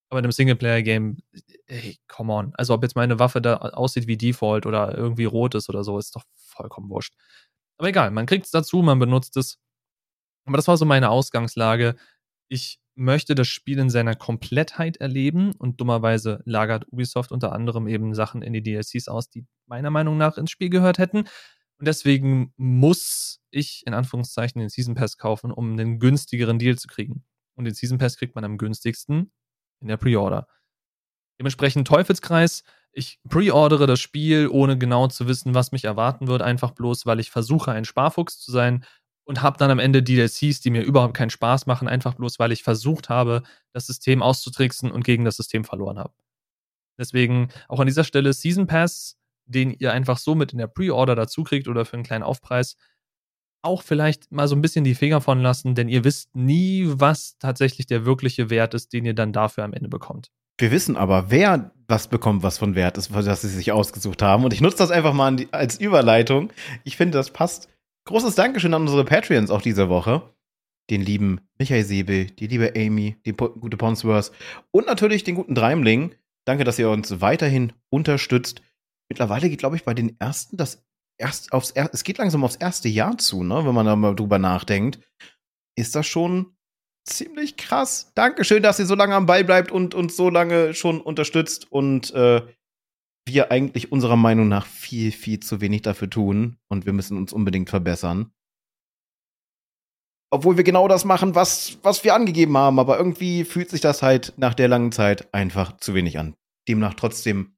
Aber in einem Singleplayer-Game, ey, come on. Also ob jetzt meine Waffe da aussieht wie Default oder irgendwie rot ist oder so, ist doch vollkommen wurscht. Aber egal, man kriegt es dazu, man benutzt es. Aber das war so meine Ausgangslage. Ich möchte das Spiel in seiner Komplettheit erleben und dummerweise lagert Ubisoft unter anderem eben Sachen in die DLCs aus, die meiner Meinung nach ins Spiel gehört hätten. Und deswegen muss ich in Anführungszeichen den Season Pass kaufen, um einen günstigeren Deal zu kriegen. Und den Season Pass kriegt man am günstigsten in der Pre-Order. Dementsprechend Teufelskreis. Ich pre-ordere das Spiel, ohne genau zu wissen, was mich erwarten wird, einfach bloß, weil ich versuche, ein Sparfuchs zu sein und habe dann am Ende DLCs, die mir überhaupt keinen Spaß machen, einfach bloß, weil ich versucht habe, das System auszutricksen und gegen das System verloren habe. Deswegen auch an dieser Stelle Season Pass, den ihr einfach so mit in der Pre-Order dazu kriegt oder für einen kleinen Aufpreis, auch vielleicht mal so ein bisschen die Finger von lassen, denn ihr wisst nie, was tatsächlich der wirkliche Wert ist, den ihr dann dafür am Ende bekommt. Wir wissen aber, wer was bekommt, was von Wert ist, was sie sich ausgesucht haben. Und ich nutze das einfach mal als Überleitung. Ich finde, das passt Großes Dankeschön an unsere Patreons auch diese Woche. Den lieben Michael Säbel, die liebe Amy, die gute Ponsworth und natürlich den guten Dreimling. Danke, dass ihr uns weiterhin unterstützt. Mittlerweile geht, glaube ich, bei den ersten das erst aufs er es geht langsam aufs erste Jahr zu, ne, wenn man da mal drüber nachdenkt. Ist das schon ziemlich krass. Dankeschön, dass ihr so lange am Ball bleibt und uns so lange schon unterstützt und äh, wir eigentlich unserer Meinung nach viel, viel zu wenig dafür tun und wir müssen uns unbedingt verbessern. Obwohl wir genau das machen, was, was wir angegeben haben, aber irgendwie fühlt sich das halt nach der langen Zeit einfach zu wenig an. Demnach trotzdem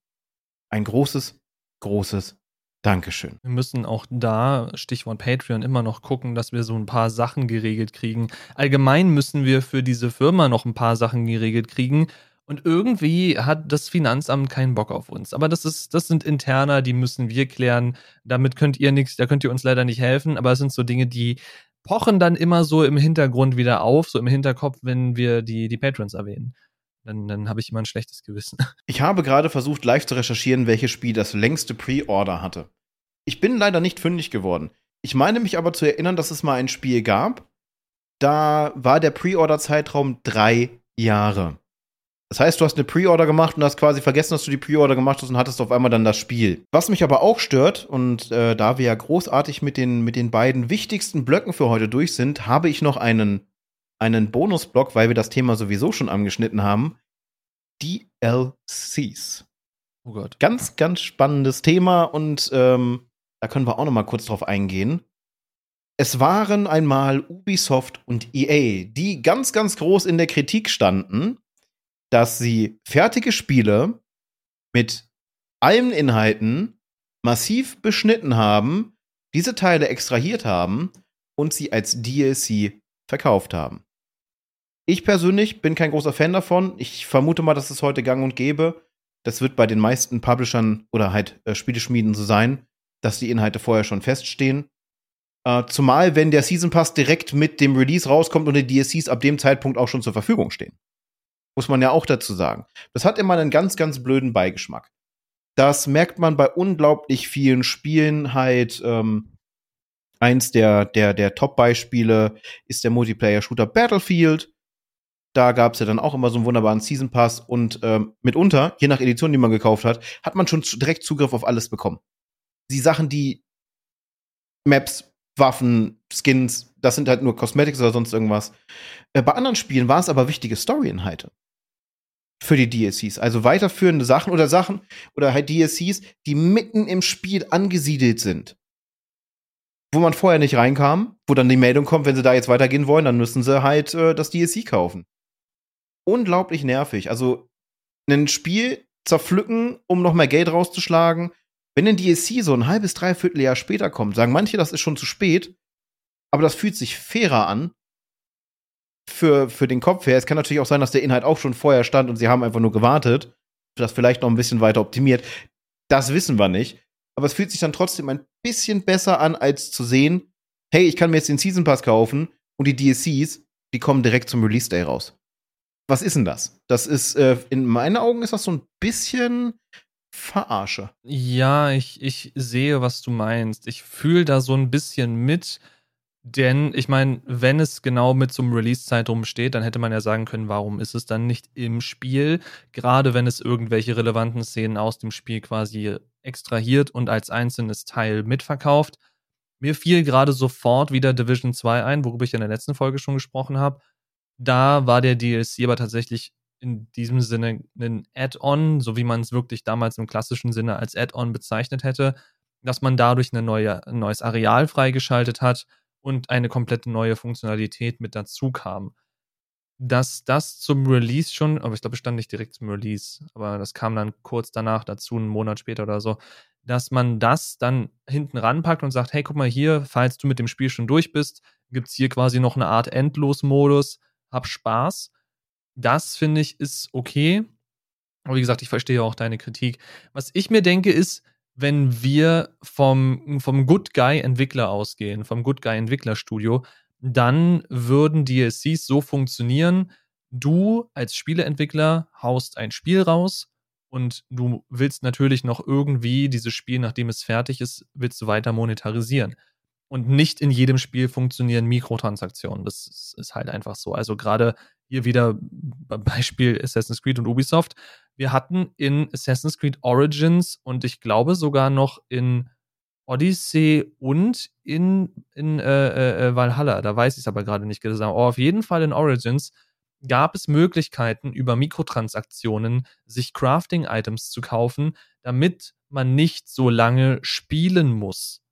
ein großes, großes Dankeschön. Wir müssen auch da, Stichwort Patreon, immer noch gucken, dass wir so ein paar Sachen geregelt kriegen. Allgemein müssen wir für diese Firma noch ein paar Sachen geregelt kriegen. Und irgendwie hat das Finanzamt keinen Bock auf uns. Aber das ist, das sind interner, die müssen wir klären. Damit könnt ihr nichts, da könnt ihr uns leider nicht helfen. Aber es sind so Dinge, die pochen dann immer so im Hintergrund wieder auf, so im Hinterkopf, wenn wir die, die Patrons erwähnen. Dann, dann habe ich immer ein schlechtes Gewissen. Ich habe gerade versucht, live zu recherchieren, welches Spiel das längste Pre-Order hatte. Ich bin leider nicht fündig geworden. Ich meine mich aber zu erinnern, dass es mal ein Spiel gab. Da war der Pre-Order-Zeitraum drei Jahre. Das heißt, du hast eine Pre-Order gemacht und hast quasi vergessen, dass du die Pre-Order gemacht hast und hattest auf einmal dann das Spiel. Was mich aber auch stört, und äh, da wir ja großartig mit den, mit den beiden wichtigsten Blöcken für heute durch sind, habe ich noch einen, einen Bonusblock, weil wir das Thema sowieso schon angeschnitten haben. DLCs. Oh Gott. Ganz, ganz spannendes Thema und ähm, da können wir auch noch mal kurz drauf eingehen. Es waren einmal Ubisoft und EA, die ganz, ganz groß in der Kritik standen, dass sie fertige Spiele mit allen Inhalten massiv beschnitten haben, diese Teile extrahiert haben und sie als DLC verkauft haben. Ich persönlich bin kein großer Fan davon. Ich vermute mal, dass es heute gang und gäbe. Das wird bei den meisten Publishern oder halt äh, Spieleschmieden so sein, dass die Inhalte vorher schon feststehen. Äh, zumal, wenn der Season Pass direkt mit dem Release rauskommt und die DLCs ab dem Zeitpunkt auch schon zur Verfügung stehen. Muss man ja auch dazu sagen. Das hat immer einen ganz, ganz blöden Beigeschmack. Das merkt man bei unglaublich vielen Spielen halt. Ähm, eins der, der, der Top-Beispiele ist der Multiplayer-Shooter Battlefield. Da gab es ja dann auch immer so einen wunderbaren Season Pass und ähm, mitunter, je nach Edition, die man gekauft hat, hat man schon direkt Zugriff auf alles bekommen. Die Sachen, die Maps, Waffen, Skins, das sind halt nur Cosmetics oder sonst irgendwas. Äh, bei anderen Spielen waren es aber wichtige Story-Inhalte für die DLCs. Also weiterführende Sachen oder Sachen oder halt DLCs, die mitten im Spiel angesiedelt sind. Wo man vorher nicht reinkam, wo dann die Meldung kommt, wenn sie da jetzt weitergehen wollen, dann müssen sie halt äh, das DLC kaufen. Unglaublich nervig. Also ein Spiel zerpflücken, um noch mehr Geld rauszuschlagen, Wenn ein DLC so ein halbes, dreiviertel Jahr später kommt, sagen manche, das ist schon zu spät, aber das fühlt sich fairer an für, für den Kopf her. Es kann natürlich auch sein, dass der Inhalt auch schon vorher stand und sie haben einfach nur gewartet, das vielleicht noch ein bisschen weiter optimiert. Das wissen wir nicht. Aber es fühlt sich dann trotzdem ein bisschen besser an, als zu sehen, hey, ich kann mir jetzt den Season Pass kaufen und die DLCs, die kommen direkt zum Release Day raus. Was ist denn das? Das ist, äh, in meinen Augen ist das so ein bisschen Verarsche. Ja, ich, ich sehe, was du meinst. Ich fühle da so ein bisschen mit. Denn ich meine, wenn es genau mit einem Release-Zeitraum steht, dann hätte man ja sagen können, warum ist es dann nicht im Spiel? Gerade wenn es irgendwelche relevanten Szenen aus dem Spiel quasi extrahiert und als einzelnes Teil mitverkauft. Mir fiel gerade sofort wieder Division 2 ein, worüber ich in der letzten Folge schon gesprochen habe. Da war der DLC aber tatsächlich in diesem Sinne ein Add-on, so wie man es wirklich damals im klassischen Sinne als Add-on bezeichnet hätte, dass man dadurch neue, ein neues Areal freigeschaltet hat und eine komplette neue Funktionalität mit dazu kam. Dass das zum Release schon, aber ich glaube, es stand nicht direkt zum Release, aber das kam dann kurz danach dazu, einen Monat später oder so, dass man das dann hinten ranpackt und sagt, hey, guck mal hier, falls du mit dem Spiel schon durch bist, gibt es hier quasi noch eine Art Endlos-Modus, hab Spaß. Das finde ich ist okay. Aber wie gesagt, ich verstehe auch deine Kritik. Was ich mir denke, ist, wenn wir vom, vom Good Guy Entwickler ausgehen, vom Good Guy Entwicklerstudio, dann würden DLCs so funktionieren, du als Spieleentwickler haust ein Spiel raus und du willst natürlich noch irgendwie dieses Spiel, nachdem es fertig ist, willst du weiter monetarisieren. Und nicht in jedem Spiel funktionieren Mikrotransaktionen. Das ist halt einfach so. Also gerade hier wieder Beispiel Assassin's Creed und Ubisoft. Wir hatten in Assassin's Creed Origins und ich glaube sogar noch in Odyssey und in, in äh, äh, äh Valhalla, da weiß ich es aber gerade nicht genau. Aber auf jeden Fall in Origins gab es Möglichkeiten, über Mikrotransaktionen sich Crafting-Items zu kaufen, damit man nicht so lange spielen muss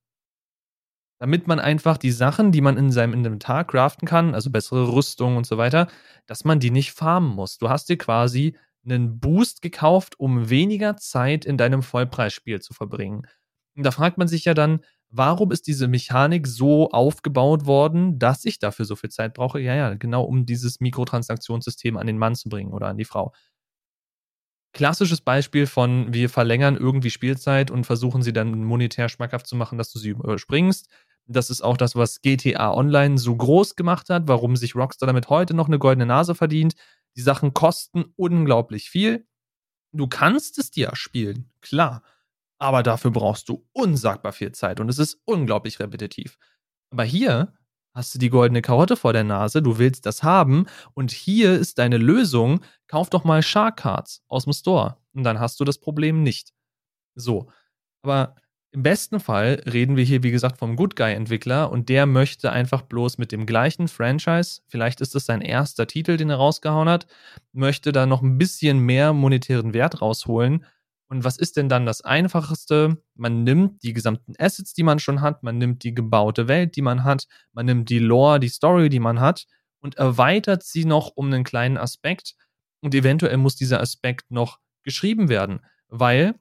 damit man einfach die Sachen, die man in seinem Inventar craften kann, also bessere Rüstung und so weiter, dass man die nicht farmen muss. Du hast dir quasi einen Boost gekauft, um weniger Zeit in deinem Vollpreisspiel zu verbringen. Und da fragt man sich ja dann, warum ist diese Mechanik so aufgebaut worden, dass ich dafür so viel Zeit brauche? Ja, ja, genau, um dieses Mikrotransaktionssystem an den Mann zu bringen oder an die Frau. Klassisches Beispiel von, wir verlängern irgendwie Spielzeit und versuchen sie dann monetär schmackhaft zu machen, dass du sie überspringst. Das ist auch das, was GTA Online so groß gemacht hat, warum sich Rockstar damit heute noch eine goldene Nase verdient. Die Sachen kosten unglaublich viel. Du kannst es dir spielen, klar. Aber dafür brauchst du unsagbar viel Zeit und es ist unglaublich repetitiv. Aber hier hast du die goldene Karotte vor der Nase, du willst das haben und hier ist deine Lösung, kauf doch mal Shark Cards aus dem Store und dann hast du das Problem nicht. So, aber im besten Fall reden wir hier, wie gesagt, vom Good Guy-Entwickler und der möchte einfach bloß mit dem gleichen Franchise, vielleicht ist es sein erster Titel, den er rausgehauen hat, möchte da noch ein bisschen mehr monetären Wert rausholen. Und was ist denn dann das Einfachste? Man nimmt die gesamten Assets, die man schon hat, man nimmt die gebaute Welt, die man hat, man nimmt die Lore, die Story, die man hat und erweitert sie noch um einen kleinen Aspekt. Und eventuell muss dieser Aspekt noch geschrieben werden, weil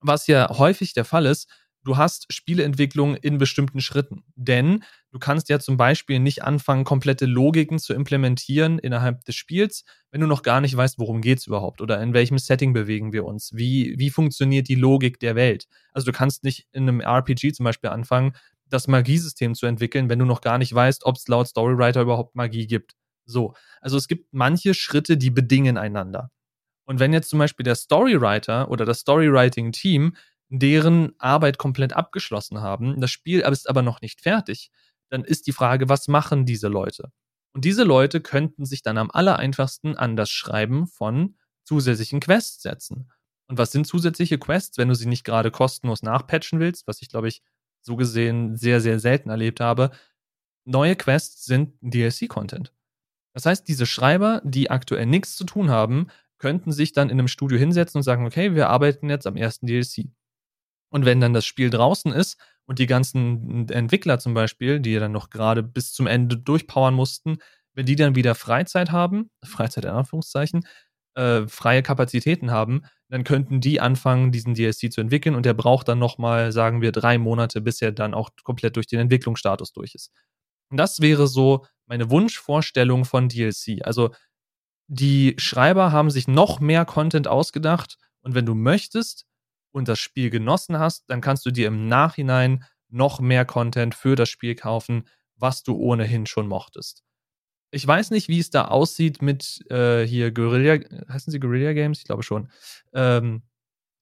was ja häufig der Fall ist, du hast Spieleentwicklung in bestimmten Schritten. Denn du kannst ja zum Beispiel nicht anfangen, komplette Logiken zu implementieren innerhalb des Spiels, wenn du noch gar nicht weißt, worum geht's überhaupt oder in welchem Setting bewegen wir uns. Wie, wie funktioniert die Logik der Welt? Also du kannst nicht in einem RPG zum Beispiel anfangen, das Magiesystem zu entwickeln, wenn du noch gar nicht weißt, ob es laut Storywriter überhaupt Magie gibt. So. Also es gibt manche Schritte, die bedingen einander. Und wenn jetzt zum Beispiel der Storywriter oder das Storywriting-Team deren Arbeit komplett abgeschlossen haben, das Spiel ist aber noch nicht fertig, dann ist die Frage, was machen diese Leute? Und diese Leute könnten sich dann am allereinfachsten an das Schreiben von zusätzlichen Quests setzen. Und was sind zusätzliche Quests, wenn du sie nicht gerade kostenlos nachpatchen willst, was ich glaube ich so gesehen sehr, sehr selten erlebt habe? Neue Quests sind DLC-Content. Das heißt, diese Schreiber, die aktuell nichts zu tun haben, könnten sich dann in einem Studio hinsetzen und sagen, okay, wir arbeiten jetzt am ersten DLC. Und wenn dann das Spiel draußen ist und die ganzen Entwickler zum Beispiel, die dann noch gerade bis zum Ende durchpowern mussten, wenn die dann wieder Freizeit haben, Freizeit in Anführungszeichen, äh, freie Kapazitäten haben, dann könnten die anfangen, diesen DLC zu entwickeln und der braucht dann nochmal, sagen wir, drei Monate, bis er dann auch komplett durch den Entwicklungsstatus durch ist. Und das wäre so meine Wunschvorstellung von DLC. Also die Schreiber haben sich noch mehr Content ausgedacht und wenn du möchtest und das Spiel genossen hast, dann kannst du dir im Nachhinein noch mehr Content für das Spiel kaufen, was du ohnehin schon mochtest. Ich weiß nicht, wie es da aussieht mit äh, hier Guerilla, heißen sie Guerilla Games? Ich glaube schon. Ähm,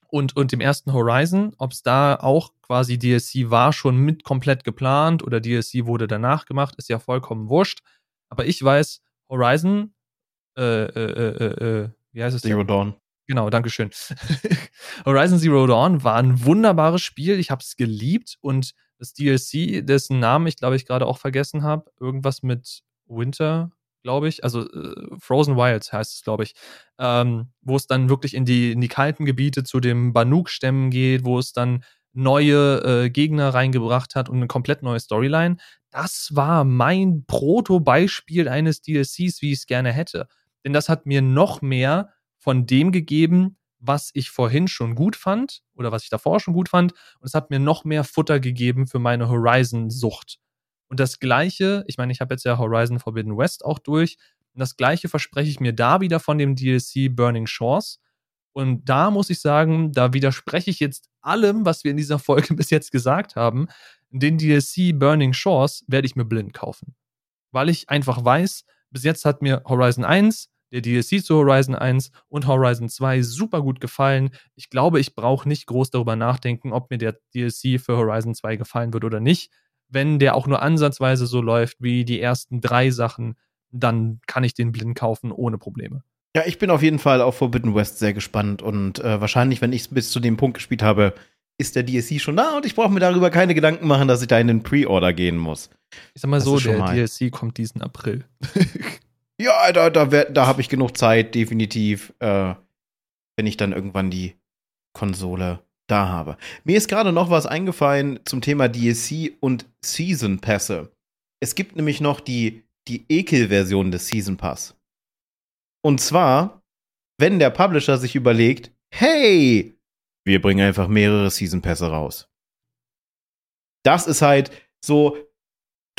und, und dem ersten Horizon, ob es da auch quasi DLC war schon mit komplett geplant oder DLC wurde danach gemacht, ist ja vollkommen wurscht. Aber ich weiß, Horizon, äh, äh, äh, äh, äh wie heißt es? Zero Dawn. Genau, Dankeschön. Horizon Zero Dawn war ein wunderbares Spiel. Ich habe es geliebt und das DLC, dessen Namen ich glaube ich gerade auch vergessen habe, irgendwas mit Winter, glaube ich, also äh, Frozen Wilds heißt es, glaube ich, ähm, wo es dann wirklich in die, in die kalten Gebiete zu den Banuk-Stämmen geht, wo es dann neue äh, Gegner reingebracht hat und eine komplett neue Storyline. Das war mein Proto-Beispiel eines DLCs, wie ich es gerne hätte. Denn das hat mir noch mehr von dem gegeben, was ich vorhin schon gut fand oder was ich davor schon gut fand. Und es hat mir noch mehr Futter gegeben für meine Horizon-Sucht. Und das Gleiche, ich meine, ich habe jetzt ja Horizon Forbidden West auch durch. Und das Gleiche verspreche ich mir da wieder von dem DLC Burning Shores. Und da muss ich sagen, da widerspreche ich jetzt allem, was wir in dieser Folge bis jetzt gesagt haben. Den DLC Burning Shores werde ich mir blind kaufen. Weil ich einfach weiß, bis jetzt hat mir Horizon 1 der DLC zu Horizon 1 und Horizon 2 super gut gefallen. Ich glaube, ich brauche nicht groß darüber nachdenken, ob mir der DLC für Horizon 2 gefallen wird oder nicht. Wenn der auch nur ansatzweise so läuft wie die ersten drei Sachen, dann kann ich den blind kaufen ohne Probleme. Ja, ich bin auf jeden Fall auf Forbidden West sehr gespannt und äh, wahrscheinlich, wenn ich es bis zu dem Punkt gespielt habe, ist der DLC schon da und ich brauche mir darüber keine Gedanken machen, dass ich da in den Pre-Order gehen muss. Ich sag mal das so, der mal. DLC kommt diesen April. Ja, da, da, da habe ich genug Zeit, definitiv, äh, wenn ich dann irgendwann die Konsole da habe. Mir ist gerade noch was eingefallen zum Thema DLC und Season Pässe. Es gibt nämlich noch die, die Ekel-Version des Season Pass. Und zwar, wenn der Publisher sich überlegt, hey, wir bringen einfach mehrere Season Pässe raus. Das ist halt so,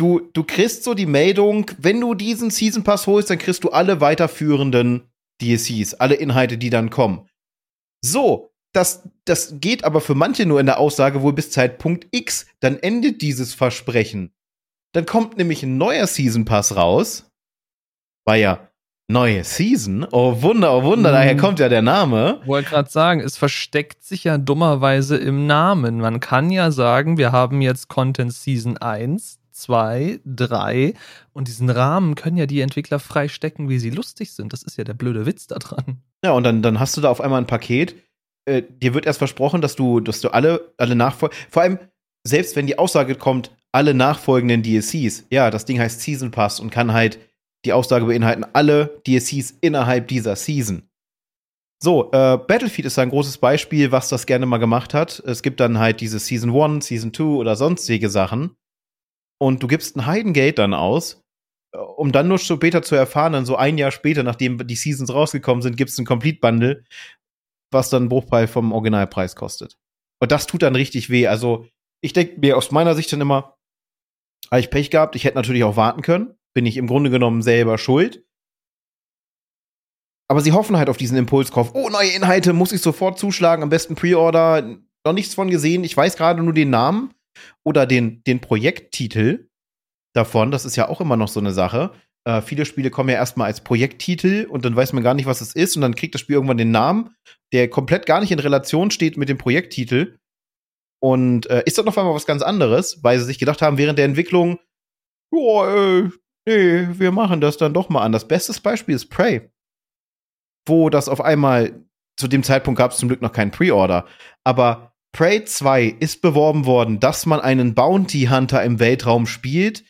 du, du kriegst so die Meldung, wenn du diesen Season Pass holst, dann kriegst du alle weiterführenden DLCs, alle Inhalte, die dann kommen. So, das, das geht aber für manche nur in der Aussage wohl bis Zeitpunkt X. Dann endet dieses Versprechen. Dann kommt nämlich ein neuer Season Pass raus. War ja neue Season. Oh Wunder, oh Wunder, mhm. daher kommt ja der Name. Wollte gerade sagen, es versteckt sich ja dummerweise im Namen. Man kann ja sagen, wir haben jetzt Content Season 1, zwei, drei. Und diesen Rahmen können ja die Entwickler frei stecken, wie sie lustig sind. Das ist ja der blöde Witz da dran. Ja, und dann, dann hast du da auf einmal ein Paket. Äh, dir wird erst versprochen, dass du, dass du alle, alle nachfolgen. Vor allem, selbst wenn die Aussage kommt, alle nachfolgenden DLCs, ja, das Ding heißt Season Pass und kann halt die Aussage beinhalten, alle DLCs innerhalb dieser Season. So, äh, Battlefield ist ein großes Beispiel, was das gerne mal gemacht hat. Es gibt dann halt diese Season 1, Season 2 oder sonstige Sachen und du gibst ein Heidengate dann aus, äh, um dann nur später zu erfahren, dann so ein Jahr später, nachdem die Seasons rausgekommen sind, gibst du ein Complete Bundle, was dann einen Bruchteil vom Originalpreis kostet. Und das tut dann richtig weh. Also, ich denke mir aus meiner Sicht dann immer, habe ich Pech gehabt, ich hätte natürlich auch warten können, bin ich im Grunde genommen selber schuld. Aber sie hoffen halt auf diesen Impulskauf. Oh, neue Inhalte, muss ich sofort zuschlagen, am besten Pre-Order, noch nichts von gesehen, ich weiß gerade nur den Namen oder den, den Projekttitel davon. Das ist ja auch immer noch so eine Sache. Äh, viele Spiele kommen ja erstmal als Projekttitel und dann weiß man gar nicht, was es ist. Und dann kriegt das Spiel irgendwann den Namen, der komplett gar nicht in Relation steht mit dem Projekttitel. Und äh, ist dann auf einmal was ganz anderes, weil sie sich gedacht haben, während der Entwicklung, oh, äh, nee, wir machen das dann doch mal an. Das beste Beispiel ist Prey. Wo das auf einmal, zu dem Zeitpunkt gab es zum Glück noch keinen Pre-Order, aber Prey 2 ist beworben worden, dass man einen Bounty Hunter im Weltraum spielt,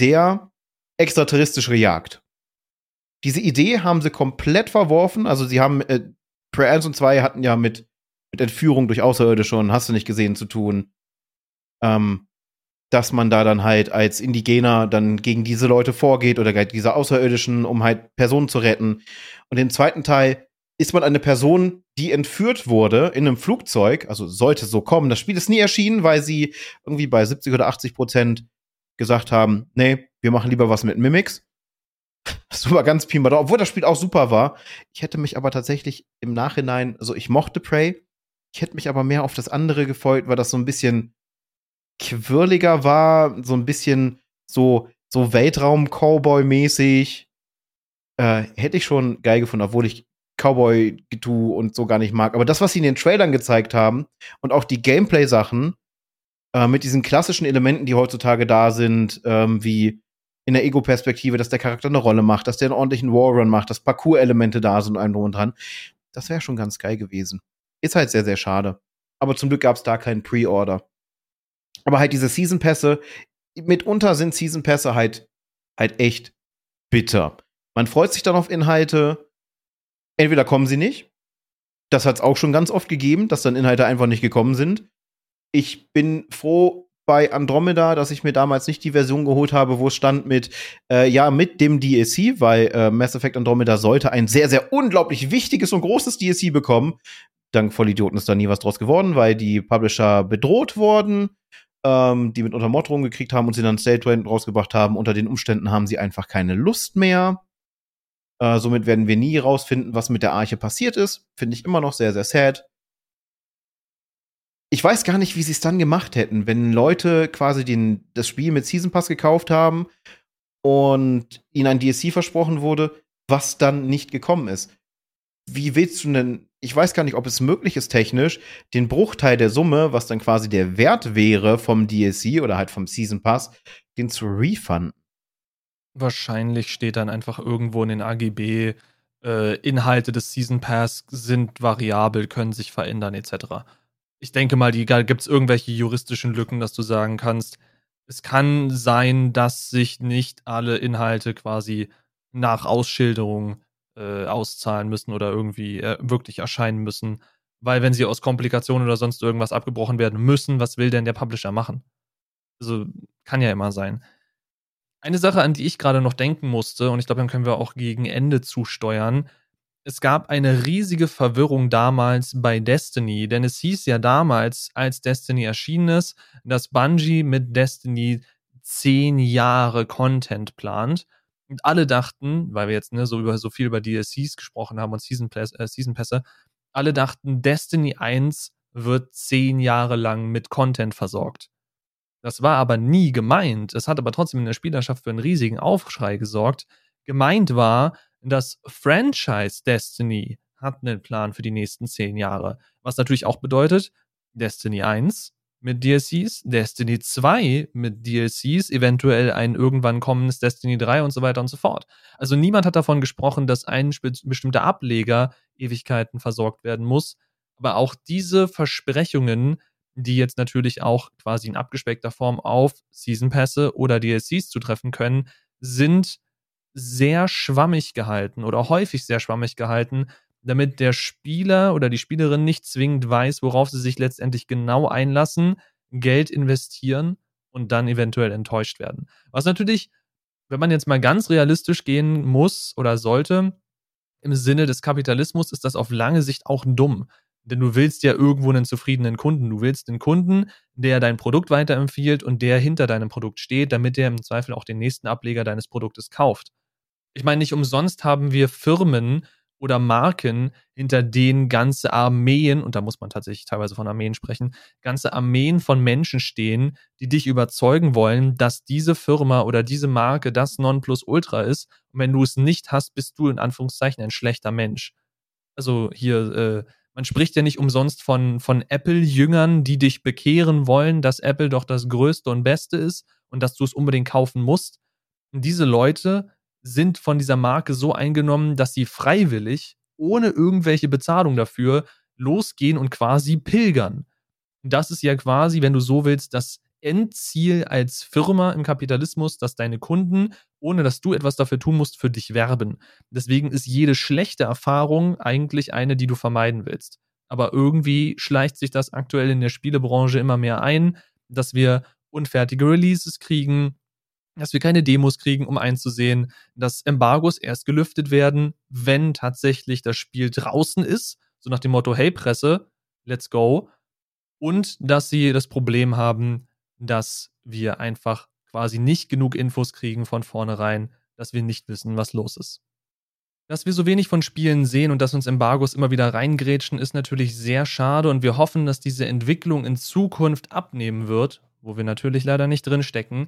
der extraterrestrische jagt. Diese Idee haben sie komplett verworfen. Also sie haben äh, Prey 1 und 2 hatten ja mit, mit Entführung durch Außerirdische und hast du nicht gesehen zu tun. Ähm, dass man da dann halt als Indigener dann gegen diese Leute vorgeht oder gegen diese Außerirdischen, um halt Personen zu retten. Und im zweiten Teil ist man eine Person, die entführt wurde in einem Flugzeug, also sollte so kommen. Das Spiel ist nie erschienen, weil sie irgendwie bei 70 oder 80 Prozent gesagt haben, nee, wir machen lieber was mit Mimics. Das war ganz da, obwohl das Spiel auch super war. Ich hätte mich aber tatsächlich im Nachhinein, also ich mochte Prey, ich hätte mich aber mehr auf das andere gefolgt, weil das so ein bisschen quirliger war, so ein bisschen so, so Weltraum-Cowboy-mäßig. Äh, hätte ich schon geil gefunden, obwohl ich Cowboy-Getue und so gar nicht mag. Aber das, was sie in den Trailern gezeigt haben und auch die Gameplay-Sachen äh, mit diesen klassischen Elementen, die heutzutage da sind, ähm, wie in der Ego-Perspektive, dass der Charakter eine Rolle macht, dass der einen ordentlichen Warrun macht, dass Parcours-Elemente da sind und einem drum und dran. Das wäre schon ganz geil gewesen. Ist halt sehr, sehr schade. Aber zum Glück gab es da keinen Pre-Order. Aber halt diese Season-Pässe, mitunter sind Season-Pässe halt, halt echt bitter. Man freut sich dann auf Inhalte, entweder kommen sie nicht. Das hat es auch schon ganz oft gegeben, dass dann Inhalte einfach nicht gekommen sind. Ich bin froh bei Andromeda, dass ich mir damals nicht die Version geholt habe, wo es stand mit, äh, ja, mit dem DLC, weil äh, Mass Effect Andromeda sollte ein sehr, sehr unglaublich wichtiges und großes DLC bekommen. Dank Vollidioten ist da nie was draus geworden, weil die Publisher bedroht wurden, ähm, die mit Untermotterung gekriegt haben und sie dann State rausgebracht haben. Unter den Umständen haben sie einfach keine Lust mehr. Äh, somit werden wir nie rausfinden, was mit der Arche passiert ist. Finde ich immer noch sehr, sehr sad. Ich weiß gar nicht, wie sie es dann gemacht hätten, wenn Leute quasi den, das Spiel mit Season Pass gekauft haben und ihnen ein DLC versprochen wurde, was dann nicht gekommen ist. Wie willst du denn, ich weiß gar nicht, ob es möglich ist technisch, den Bruchteil der Summe, was dann quasi der Wert wäre vom DLC oder halt vom Season Pass, den zu refunden. Wahrscheinlich steht dann einfach irgendwo in den AGB, äh, Inhalte des Season Pass sind variabel, können sich verändern, etc. Ich denke mal, gibt es irgendwelche juristischen Lücken, dass du sagen kannst, es kann sein, dass sich nicht alle Inhalte quasi nach Ausschilderung äh, auszahlen müssen oder irgendwie äh, wirklich erscheinen müssen. Weil wenn sie aus Komplikationen oder sonst irgendwas abgebrochen werden müssen, was will denn der Publisher machen? Also kann ja immer sein. Eine Sache, an die ich gerade noch denken musste, und ich glaube, dann können wir auch gegen Ende zusteuern. Es gab eine riesige Verwirrung damals bei Destiny, denn es hieß ja damals, als Destiny erschienen ist, dass Bungie mit Destiny zehn Jahre Content plant. Und alle dachten, weil wir jetzt ne, so, über, so viel über DLCs gesprochen haben und Season, äh, Season Pässe, alle dachten, Destiny 1 wird zehn Jahre lang mit Content versorgt. Das war aber nie gemeint. Es hat aber trotzdem in der Spielerschaft für einen riesigen Aufschrei gesorgt. Gemeint war, dass Franchise Destiny hat einen Plan für die nächsten zehn Jahre. Was natürlich auch bedeutet, Destiny 1 mit DLCs, Destiny 2 mit DLCs, eventuell ein irgendwann kommendes Destiny 3 und so weiter und so fort. Also niemand hat davon gesprochen, dass ein bestimmter Ableger Ewigkeiten versorgt werden muss. Aber auch diese Versprechungen die jetzt natürlich auch quasi in abgespeckter Form auf Season Pässe oder DLCs zutreffen können, sind sehr schwammig gehalten oder häufig sehr schwammig gehalten, damit der Spieler oder die Spielerin nicht zwingend weiß, worauf sie sich letztendlich genau einlassen, Geld investieren und dann eventuell enttäuscht werden. Was natürlich, wenn man jetzt mal ganz realistisch gehen muss oder sollte, im Sinne des Kapitalismus ist das auf lange Sicht auch dumm. Denn du willst ja irgendwo einen zufriedenen Kunden. Du willst einen Kunden, der dein Produkt weiterempfiehlt und der hinter deinem Produkt steht, damit der im Zweifel auch den nächsten Ableger deines Produktes kauft. Ich meine, nicht umsonst haben wir Firmen oder Marken, hinter denen ganze Armeen, und da muss man tatsächlich teilweise von Armeen sprechen, ganze Armeen von Menschen stehen, die dich überzeugen wollen, dass diese Firma oder diese Marke das Nonplusultra ist. Und wenn du es nicht hast, bist du in Anführungszeichen ein schlechter Mensch. Also hier, äh, man spricht ja nicht umsonst von, von Apple-Jüngern, die dich bekehren wollen, dass Apple doch das Größte und Beste ist und dass du es unbedingt kaufen musst. Und diese Leute sind von dieser Marke so eingenommen, dass sie freiwillig, ohne irgendwelche Bezahlung dafür, losgehen und quasi pilgern. Und das ist ja quasi, wenn du so willst, das Endziel als Firma im Kapitalismus, dass deine Kunden, ohne dass du etwas dafür tun musst, für dich werben. Deswegen ist jede schlechte Erfahrung eigentlich eine, die du vermeiden willst. Aber irgendwie schleicht sich das aktuell in der Spielebranche immer mehr ein, dass wir unfertige Releases kriegen, dass wir keine Demos kriegen, um einzusehen, dass Embargos erst gelüftet werden, wenn tatsächlich das Spiel draußen ist, so nach dem Motto, hey Presse, let's go. Und dass sie das Problem haben, dass wir einfach quasi nicht genug Infos kriegen von vornherein, dass wir nicht wissen, was los ist. Dass wir so wenig von Spielen sehen und dass uns Embargos immer wieder reingrätschen, ist natürlich sehr schade und wir hoffen, dass diese Entwicklung in Zukunft abnehmen wird, wo wir natürlich leider nicht drin stecken.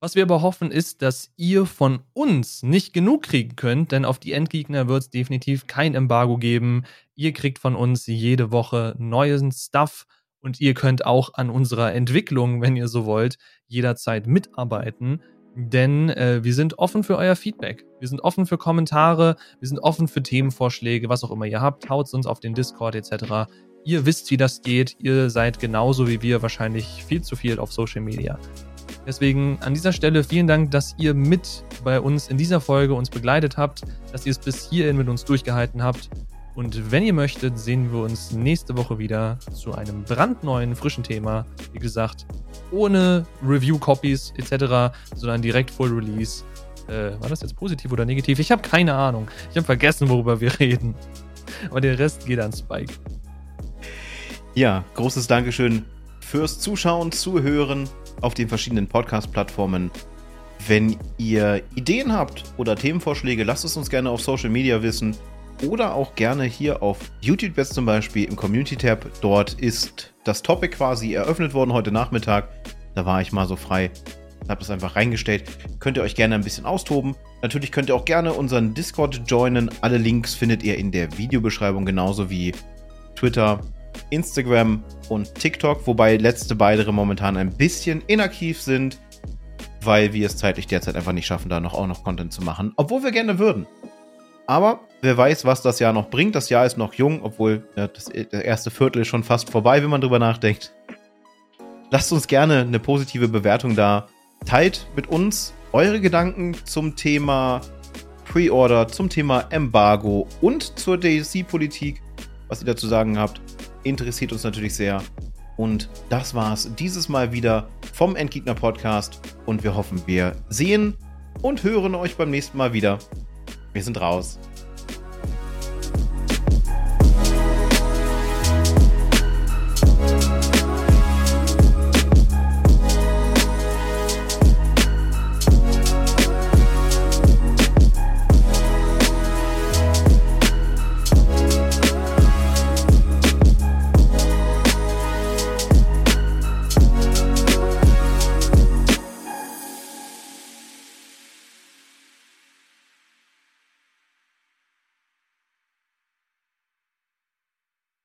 Was wir aber hoffen, ist, dass ihr von uns nicht genug kriegen könnt, denn auf die Endgegner wird es definitiv kein Embargo geben. Ihr kriegt von uns jede Woche neuen Stuff und ihr könnt auch an unserer Entwicklung, wenn ihr so wollt, jederzeit mitarbeiten. Denn äh, wir sind offen für euer Feedback. Wir sind offen für Kommentare, wir sind offen für Themenvorschläge, was auch immer ihr habt. Haut uns auf den Discord etc. Ihr wisst, wie das geht. Ihr seid genauso wie wir wahrscheinlich viel zu viel auf Social Media. Deswegen an dieser Stelle vielen Dank, dass ihr mit bei uns in dieser Folge uns begleitet habt, dass ihr es bis hierhin mit uns durchgehalten habt. Und wenn ihr möchtet, sehen wir uns nächste Woche wieder zu einem brandneuen, frischen Thema. Wie gesagt, ohne Review-Copies etc., sondern direkt Full Release. Äh, war das jetzt positiv oder negativ? Ich habe keine Ahnung. Ich habe vergessen, worüber wir reden. Aber der Rest geht an Spike. Ja, großes Dankeschön fürs Zuschauen, Zuhören auf den verschiedenen Podcast-Plattformen. Wenn ihr Ideen habt oder Themenvorschläge, lasst es uns gerne auf Social Media wissen oder auch gerne hier auf YouTube jetzt zum Beispiel im Community Tab. Dort ist das Topic quasi eröffnet worden heute Nachmittag. Da war ich mal so frei, habe das einfach reingestellt. Könnt ihr euch gerne ein bisschen austoben. Natürlich könnt ihr auch gerne unseren Discord joinen. Alle Links findet ihr in der Videobeschreibung genauso wie Twitter, Instagram und TikTok, wobei letzte beide momentan ein bisschen inaktiv sind, weil wir es zeitlich derzeit einfach nicht schaffen, da noch auch noch Content zu machen, obwohl wir gerne würden. Aber wer weiß, was das Jahr noch bringt. Das Jahr ist noch jung, obwohl ja, das, das erste Viertel ist schon fast vorbei, wenn man drüber nachdenkt. Lasst uns gerne eine positive Bewertung da. Teilt mit uns eure Gedanken zum Thema Pre-Order, zum Thema Embargo und zur DLC-Politik, was ihr dazu sagen habt interessiert uns natürlich sehr. Und das war's dieses Mal wieder vom Endgegner Podcast. Und wir hoffen, wir sehen und hören euch beim nächsten Mal wieder. Wir sind raus.